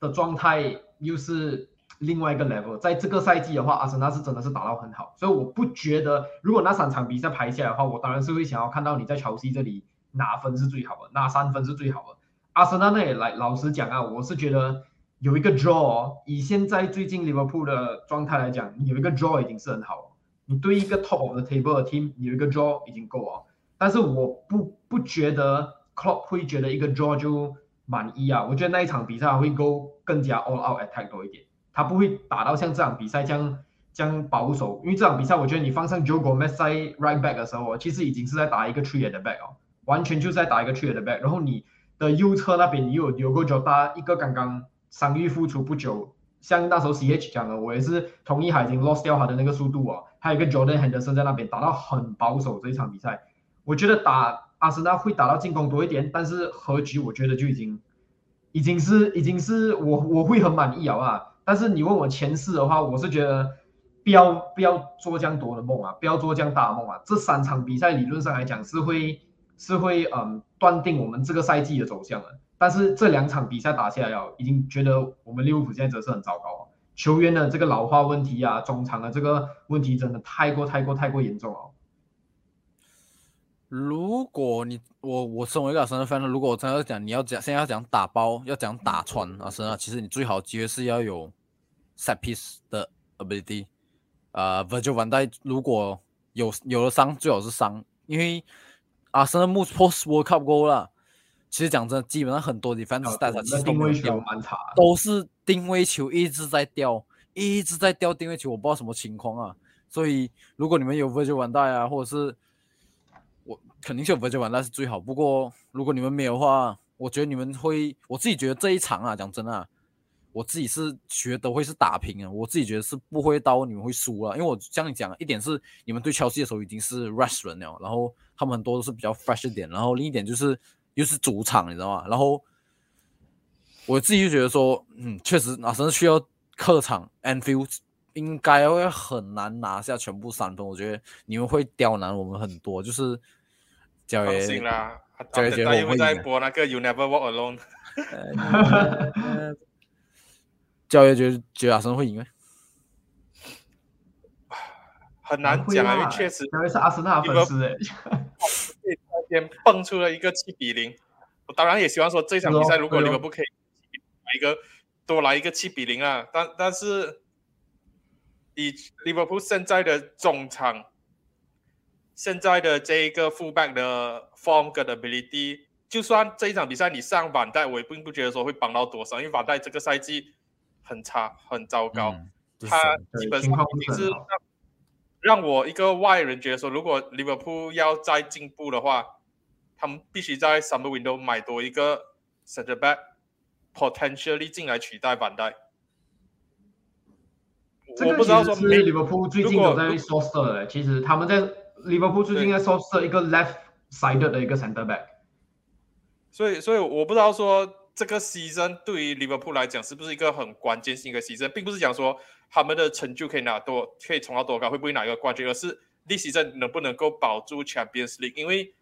的状态又是另外一个 level，在这个赛季的话，阿森纳是真的是打到很好，所以我不觉得，如果那三场比赛排下来的话，我当然是会想要看到你在乔西这里拿分是最好的，拿三分是最好的。阿森纳那里来，老实讲啊，我是觉得。有一个 draw，以现在最近 Liverpool 的状态来讲，你有一个 draw 已经是很好了。你对一个 top of the table 的 team，有一个 draw 已经够了。但是我不不觉得 Klopp 会觉得一个 draw 就满意啊。我觉得那一场比赛会 go 更加 all out attack 多一点，他不会打到像这场比赛这样这样保守。因为这场比赛，我觉得你放上 Joe Gomez 在 right back 的时候，其实已经是在打一个 three at the back 哦，完全就是在打一个 three at the back。然后你的右侧那边你有有个 Jota，一个刚刚。伤愈复出不久，像那时候 C H 讲的，我也是同意，他已经 lost 掉他的那个速度啊。还有一个 Jordan Henderson 在那边打到很保守这一场比赛，我觉得打阿森纳会打到进攻多一点，但是和局我觉得就已经已经是已经是我我会很满意好吧？但是你问我前四的话，我是觉得不要不要做这样多的梦啊，不要做这样大的梦啊。这三场比赛理论上来讲是会是会嗯断定我们这个赛季的走向的。但是这两场比赛打下来哦，已经觉得我们利物浦现在则是很糟糕啊。球员的这个老化问题啊，中场的这个问题真的太过太过太过严重了。如果你我我身为一个阿森纳粉，如果我真的讲你要讲现在要讲打包，要讲打穿阿森纳，其实你最好机会是要有 set piece 的 ability。啊，Virgil van Dijk 如果有有了伤，最好是伤，因为阿森纳目 post World Cup goal 了。其实讲真的，基本上很多的反正大家其实定位球蛮差，都是定位球一直在掉，一直在掉定位球，我不知道什么情况啊。所以如果你们有 Virgil van Dijk 啊，或者是我肯定是有 Virgil van Dijk 是最好。不过如果你们没有的话，我觉得你们会，我自己觉得这一场啊，讲真啊，我自己是觉得会是打平啊，我自己觉得是不会到你们会输了，因为我像你讲，一点是你们对切尔西的时候已经是 rush 人了，然后他们很多都是比较 fresh 一点，然后另一点就是又是主场，你知道吗？然后我自己就觉得说，嗯，确实啊，甚至需要客场 Anfield 应该会很难拿下全部三分，我觉得你们会刁难我们很多，就是教放爷心啦，教练觉得他又会在播那个 You Never Walk Alone。呃 教爷觉得觉得阿森会赢吗？很难讲啊，因为确实因为是阿森纳的粉丝哎，先蹦出了一个七比零。我当然也希望说这场比赛如果是哦利物浦可以来一个多来一个七比零啊，但但是以利物浦现在的中场，现在的这一个 fullback 的 form 跟 ability，就算这一场比赛你上板带，我也并不觉得说会帮到多少，因为板带这个赛季很差很糟糕。嗯他基本上已经是让让我一个外人觉得说，如果利物浦要再进步的话，他们必须在 summer window 买多一个 center back potentially 进来取代板带。这个我不知道说其实没是利物浦最近如果都在 source 的，其实他们在利物浦最近在 source 一个 left sided 的一个 center back。所以，所以我不知道说这个 season 对于利物浦来讲是不是一个很关键性的 season，并不是讲说他们的成就可以拿多，可以冲到多高，会不会拿一个冠军，而是 this season 能不能够保住 Champions League，因为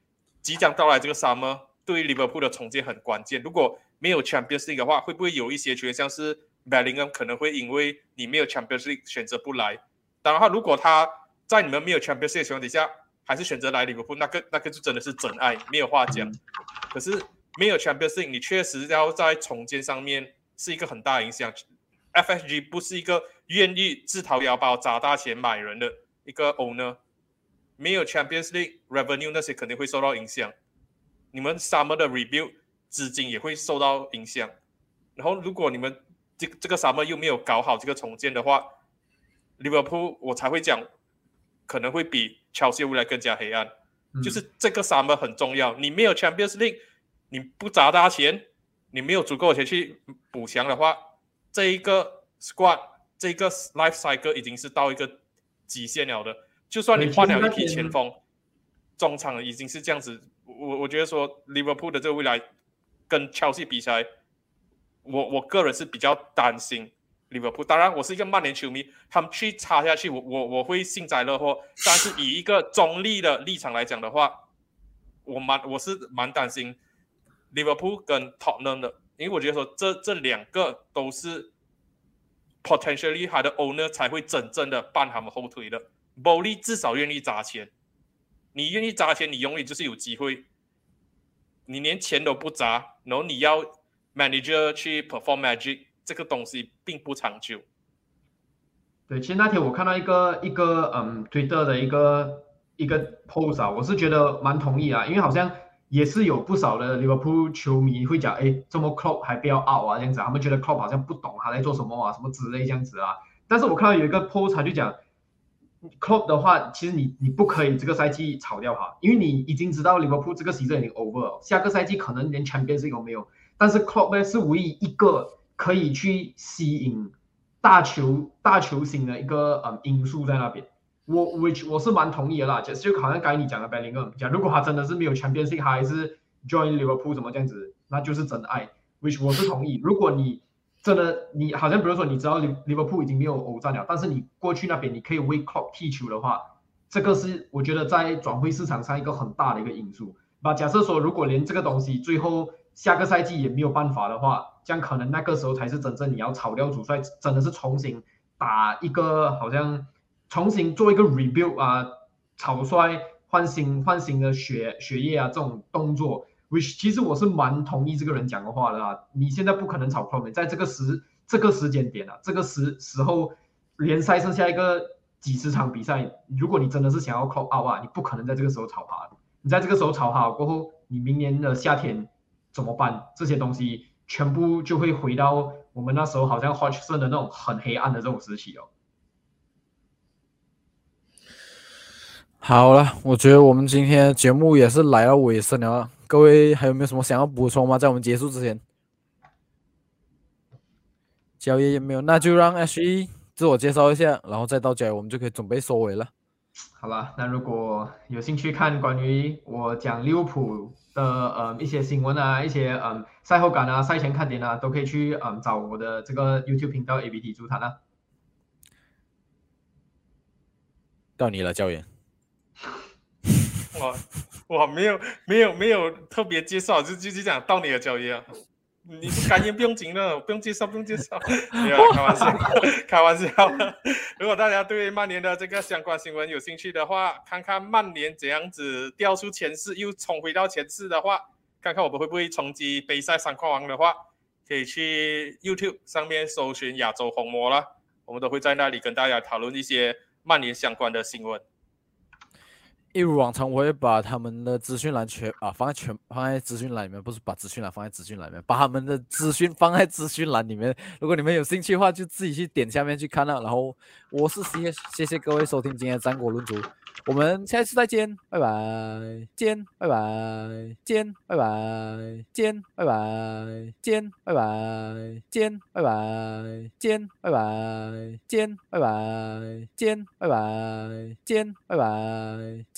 即将到来这个 summer 对于利物浦的重建很关键。如果没有 Champions League 的话，会不会有一些球员像是 Bellingham 可能会因为你没有 Champions League 选择不来？当然，他如果他在你们没有 Champions League 的情况底下，还是选择来利物浦，那个那个就真的是真爱，没有话讲。可是没有 Champions League，你确实要在重建上面是一个很大影响。FSG 不是一个愿意自掏腰包砸大钱买人的一个 owner，没有 Champions League revenue 那些肯定会受到影响。你们 summer 的 rebuild 资金也会受到影响。然后如果你们这这个 summer 又没有搞好这个重建的话，，Liverpool 我才会讲可能会比切尔西未来更加黑暗。嗯就是这个 summer 很重要。你没有 Champions League，你不砸大钱，你没有足够的钱去补强的话，这一个 squad 这个 life cycle 已经是到一个极限了的。就算你换了一批前锋，中场已经是这样子。我我觉得说 Liverpool 的这个未来跟 Chelsea 比起来，我我个人是比较担心利物浦。当然，我是一个曼联球迷，他们去插下去，我我我会幸灾乐祸。但是以一个中立的立场来讲的话，我蛮我是蛮担心利物浦跟 Tottenham 的，因为我觉得说这这两个都是 potentially 他的 owner 才会真正的伴他们后腿的。b o l y 至少愿意砸钱，你愿意砸钱，你永远就是有机会。你连钱都不砸，然后你要 manager 去 perform magic，这个东西并不长久。对，其实那天我看到一个一个嗯，Twitter 的一个一个 post 啊，我是觉得蛮同意啊，因为好像也是有不少的利物浦球迷会讲，哎，这么 Klopp 还不要 out 啊这样子，他们觉得 Klopp 好像不懂他在做什么啊，什么之类这样子啊。但是我看到有一个 post 他就讲，Klopp 的话，其实你你不可以这个赛季炒掉哈，因为你已经知道利物浦这个 season 已经 over 了，下个赛季可能连 Champions 都没有。但是 Klopp 呢是唯一一个可以去吸引大球大球星的一个嗯因素在那边。我 which 我是蛮同意的啦，就就好像刚才你讲的 Bellingham 讲，如果他真的是没有 Champions League，他还是 join Liverpool 什么这样子，那就是真爱。which 我是同意。如果你真的你好像比如说你知道利利物浦已经没有欧战了，但是你过去那边你可以为 Klopp 踢球的话，这个是我觉得在转会市场上一个很大的一个因素。那假设说如果连这个东西最后下个赛季也没有办法的话，这样可能那个时候才是真正你要炒掉主帅，真的是重新打一个好像重新做一个 rebuild 啊，草率换新换新的血血液啊这种动作，which 其实我是蛮同意这个人讲的话的啊。你现在不可能炒 c l o 在这个时这个时间点啊，这个时时候联赛剩下一个几十场比赛，如果你真的是想要 c l o out 啊，你不可能在这个时候炒他。你在这个时候炒好过后，你明年的夏天怎么办？这些东西全部就会回到我们那时候好像 Hodgson 的那种很黑暗的这种时期哦。好了，我觉得我们今天节目也是来到尾声了。各位还有没有什么想要补充吗？在我们结束之前，交易也没有，那就让 H E 自我介绍一下，然后再到家，我们就可以准备收尾了。好吧，那如果有兴趣看关于我讲利物浦的呃一些新闻啊，一些嗯赛后感啊、赛前看点啊，都可以去嗯找我的这个 YouTube 频道 ABT 足坛啊。到你了，教员。我我，没有没有没有特别介绍，就就就讲到你了，教员啊。你不感言不用紧了，不用介绍，不用介绍，没有开玩笑，开玩笑。如果大家对曼联的这个相关新闻有兴趣的话，看看曼联怎样子掉出前四，又冲回到前四的话，看看我们会不会冲击杯赛三冠王的话，可以去 YouTube 上面搜寻亚洲红魔了，我们都会在那里跟大家讨论一些曼联相关的新闻。一如往常，我会把他们的资讯栏全啊放在全放在资讯栏里面，不是把资讯栏放在资讯栏里面，把他们的资讯放在资讯栏里面。如果你们有兴趣的话，就自己去点下面去看了。然后我是谢谢谢各位收听今天的战国论足，我们下一次再见，拜拜，见，拜拜，见，拜拜，见，拜拜，见，拜拜，见，拜拜，见，拜拜，见，拜拜，见，拜拜，见，拜拜。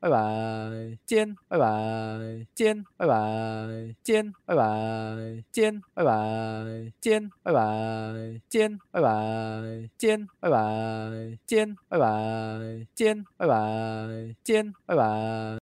拜拜，见，拜拜，见，拜拜，见，拜拜，见，拜拜，见，拜拜，见，拜拜，见，拜拜，见，拜拜，见，拜拜，见，拜拜。